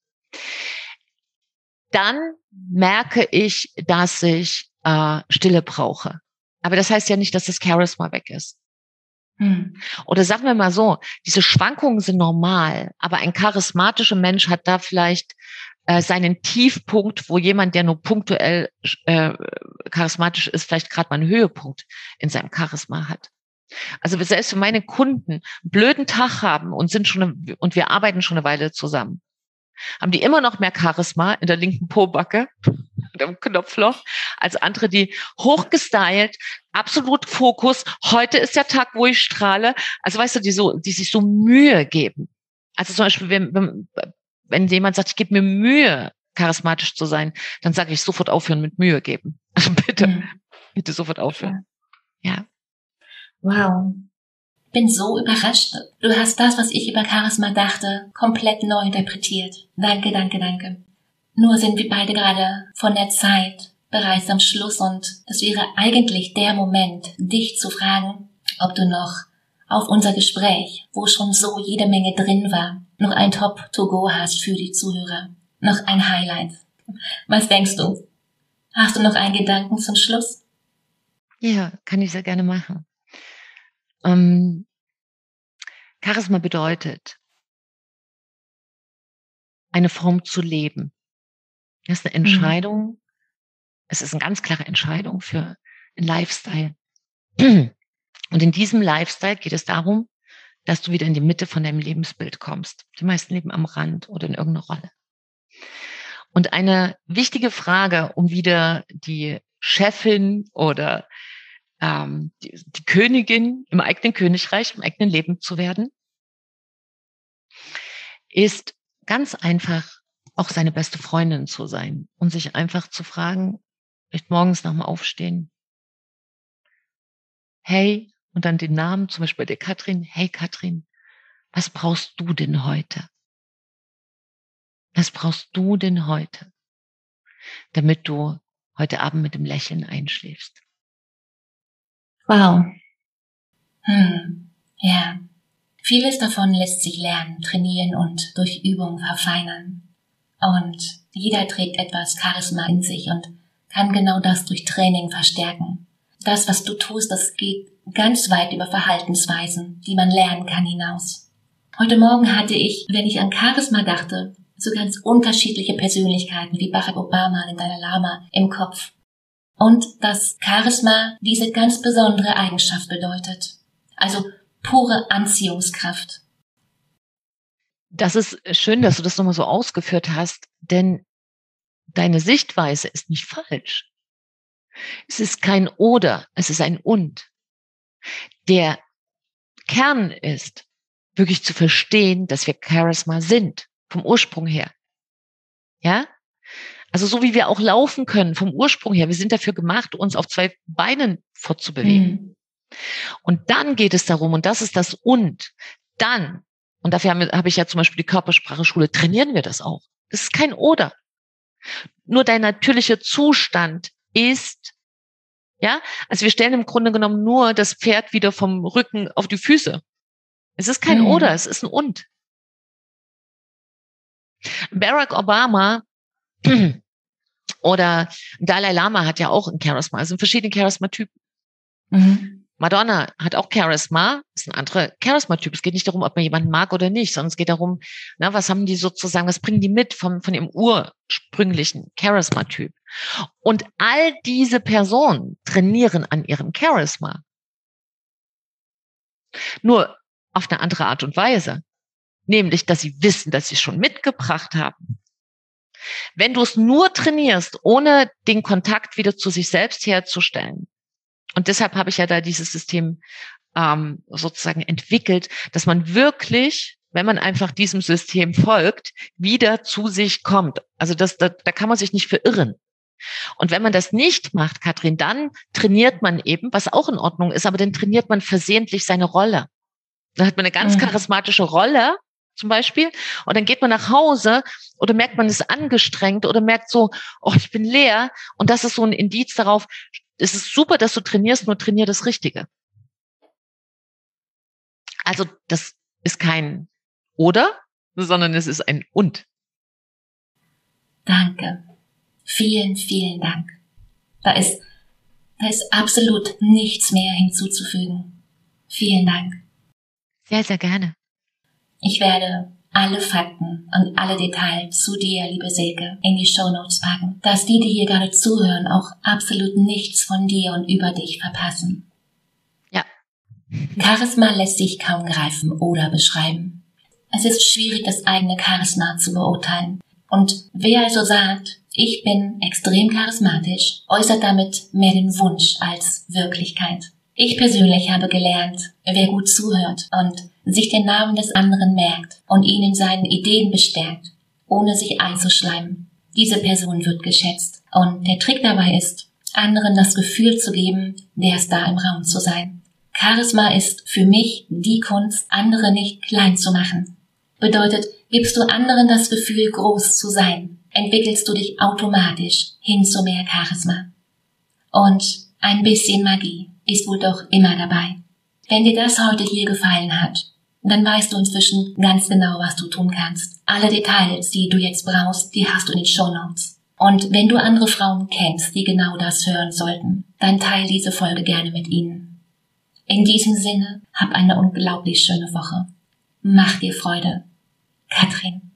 dann merke ich, dass ich äh, Stille brauche. Aber das heißt ja nicht, dass das Charisma weg ist. Hm. Oder sagen wir mal so, diese Schwankungen sind normal, aber ein charismatischer Mensch hat da vielleicht äh, seinen Tiefpunkt, wo jemand, der nur punktuell äh, charismatisch ist, vielleicht gerade mal einen Höhepunkt in seinem Charisma hat. Also selbst wenn meine Kunden einen blöden Tag haben und sind schon und wir arbeiten schon eine Weile zusammen, haben die immer noch mehr Charisma in der linken Pobacke, im Knopfloch, als andere, die hochgestylt, absolut Fokus. Heute ist der Tag, wo ich strahle. Also weißt du, die so, die sich so Mühe geben. Also zum Beispiel, wenn, wenn, wenn jemand sagt, ich gebe mir Mühe, charismatisch zu sein, dann sage ich sofort aufhören mit Mühe geben. Also (laughs) bitte, mhm. bitte sofort aufhören. Ja. Wow bin so überrascht. Du hast das, was ich über Charisma dachte, komplett neu interpretiert. Danke, danke, danke. Nur sind wir beide gerade von der Zeit bereits am Schluss und es wäre eigentlich der Moment, dich zu fragen, ob du noch auf unser Gespräch, wo schon so jede Menge drin war, noch ein Top to go hast für die Zuhörer. Noch ein Highlight. Was denkst du? Hast du noch einen Gedanken zum Schluss? Ja, kann ich sehr gerne machen. Ähm, Charisma bedeutet, eine Form zu leben. Das ist eine mhm. Entscheidung. Mhm. Es ist eine ganz klare Entscheidung für einen Lifestyle. Und in diesem Lifestyle geht es darum, dass du wieder in die Mitte von deinem Lebensbild kommst. Die meisten leben am Rand oder in irgendeiner Rolle. Und eine wichtige Frage, um wieder die Chefin oder ähm, die, die Königin im eigenen Königreich, im eigenen Leben zu werden, ist ganz einfach auch seine beste Freundin zu sein und sich einfach zu fragen, vielleicht morgens nach dem Aufstehen, hey, und dann den Namen, zum Beispiel bei der Katrin, hey Katrin, was brauchst du denn heute? Was brauchst du denn heute, damit du heute Abend mit dem Lächeln einschläfst? Wow. Hm. Ja. Vieles davon lässt sich lernen, trainieren und durch Übung verfeinern. Und jeder trägt etwas Charisma in sich und kann genau das durch Training verstärken. Das, was du tust, das geht ganz weit über Verhaltensweisen, die man lernen kann hinaus. Heute Morgen hatte ich, wenn ich an Charisma dachte, so ganz unterschiedliche Persönlichkeiten wie Barack Obama in Dalai Lama im Kopf. Und dass Charisma diese ganz besondere Eigenschaft bedeutet. Also pure Anziehungskraft. Das ist schön, dass du das nochmal so ausgeführt hast, denn deine Sichtweise ist nicht falsch. Es ist kein oder, es ist ein und. Der Kern ist, wirklich zu verstehen, dass wir Charisma sind, vom Ursprung her. Ja? Also so wie wir auch laufen können, vom Ursprung her. Wir sind dafür gemacht, uns auf zwei Beinen fortzubewegen. Mhm. Und dann geht es darum, und das ist das und, dann, und dafür habe hab ich ja zum Beispiel die Körpersprache-Schule, trainieren wir das auch. Das ist kein Oder. Nur dein natürlicher Zustand ist, ja, also wir stellen im Grunde genommen nur das Pferd wieder vom Rücken auf die Füße. Es ist kein mhm. Oder, es ist ein Und. Barack Obama (clears throat) oder Dalai Lama hat ja auch ein Charisma, also verschiedene Charisma-Typen. Mhm. Madonna hat auch Charisma, ist ein anderer Charisma-Typ. Es geht nicht darum, ob man jemanden mag oder nicht, sondern es geht darum, na, was haben die sozusagen, was bringen die mit vom, von dem ursprünglichen Charisma-Typ. Und all diese Personen trainieren an ihrem Charisma. Nur auf eine andere Art und Weise. Nämlich, dass sie wissen, dass sie schon mitgebracht haben. Wenn du es nur trainierst, ohne den Kontakt wieder zu sich selbst herzustellen, und deshalb habe ich ja da dieses System ähm, sozusagen entwickelt, dass man wirklich, wenn man einfach diesem System folgt, wieder zu sich kommt. Also das, da, da kann man sich nicht verirren. Und wenn man das nicht macht, Katrin, dann trainiert man eben, was auch in Ordnung ist, aber dann trainiert man versehentlich seine Rolle. Dann hat man eine ganz mhm. charismatische Rolle, zum Beispiel, und dann geht man nach Hause oder merkt man ist angestrengt oder merkt so, oh, ich bin leer. Und das ist so ein Indiz darauf, es ist super, dass du trainierst, nur trainier das Richtige. Also das ist kein oder, sondern es ist ein und. Danke. Vielen, vielen Dank. Da ist, da ist absolut nichts mehr hinzuzufügen. Vielen Dank. Sehr, sehr gerne. Ich werde alle Fakten und alle Details zu dir, liebe Silke, in die Show Notes packen, dass die, die hier gerade zuhören, auch absolut nichts von dir und über dich verpassen. Ja. Charisma lässt sich kaum greifen oder beschreiben. Es ist schwierig, das eigene Charisma zu beurteilen. Und wer also sagt, ich bin extrem charismatisch, äußert damit mehr den Wunsch als Wirklichkeit. Ich persönlich habe gelernt, wer gut zuhört und sich den Namen des anderen merkt und ihn in seinen Ideen bestärkt, ohne sich einzuschleimen. Diese Person wird geschätzt. Und der Trick dabei ist, anderen das Gefühl zu geben, der ist da im Raum zu sein. Charisma ist für mich die Kunst, andere nicht klein zu machen. Bedeutet, gibst du anderen das Gefühl, groß zu sein, entwickelst du dich automatisch hin zu mehr Charisma. Und ein bisschen Magie ist wohl doch immer dabei. Wenn dir das heute hier gefallen hat, dann weißt du inzwischen ganz genau, was du tun kannst. Alle Details, die du jetzt brauchst, die hast du in den Show Notes. Und wenn du andere Frauen kennst, die genau das hören sollten, dann teile diese Folge gerne mit ihnen. In diesem Sinne, hab eine unglaublich schöne Woche. Mach dir Freude. Katrin.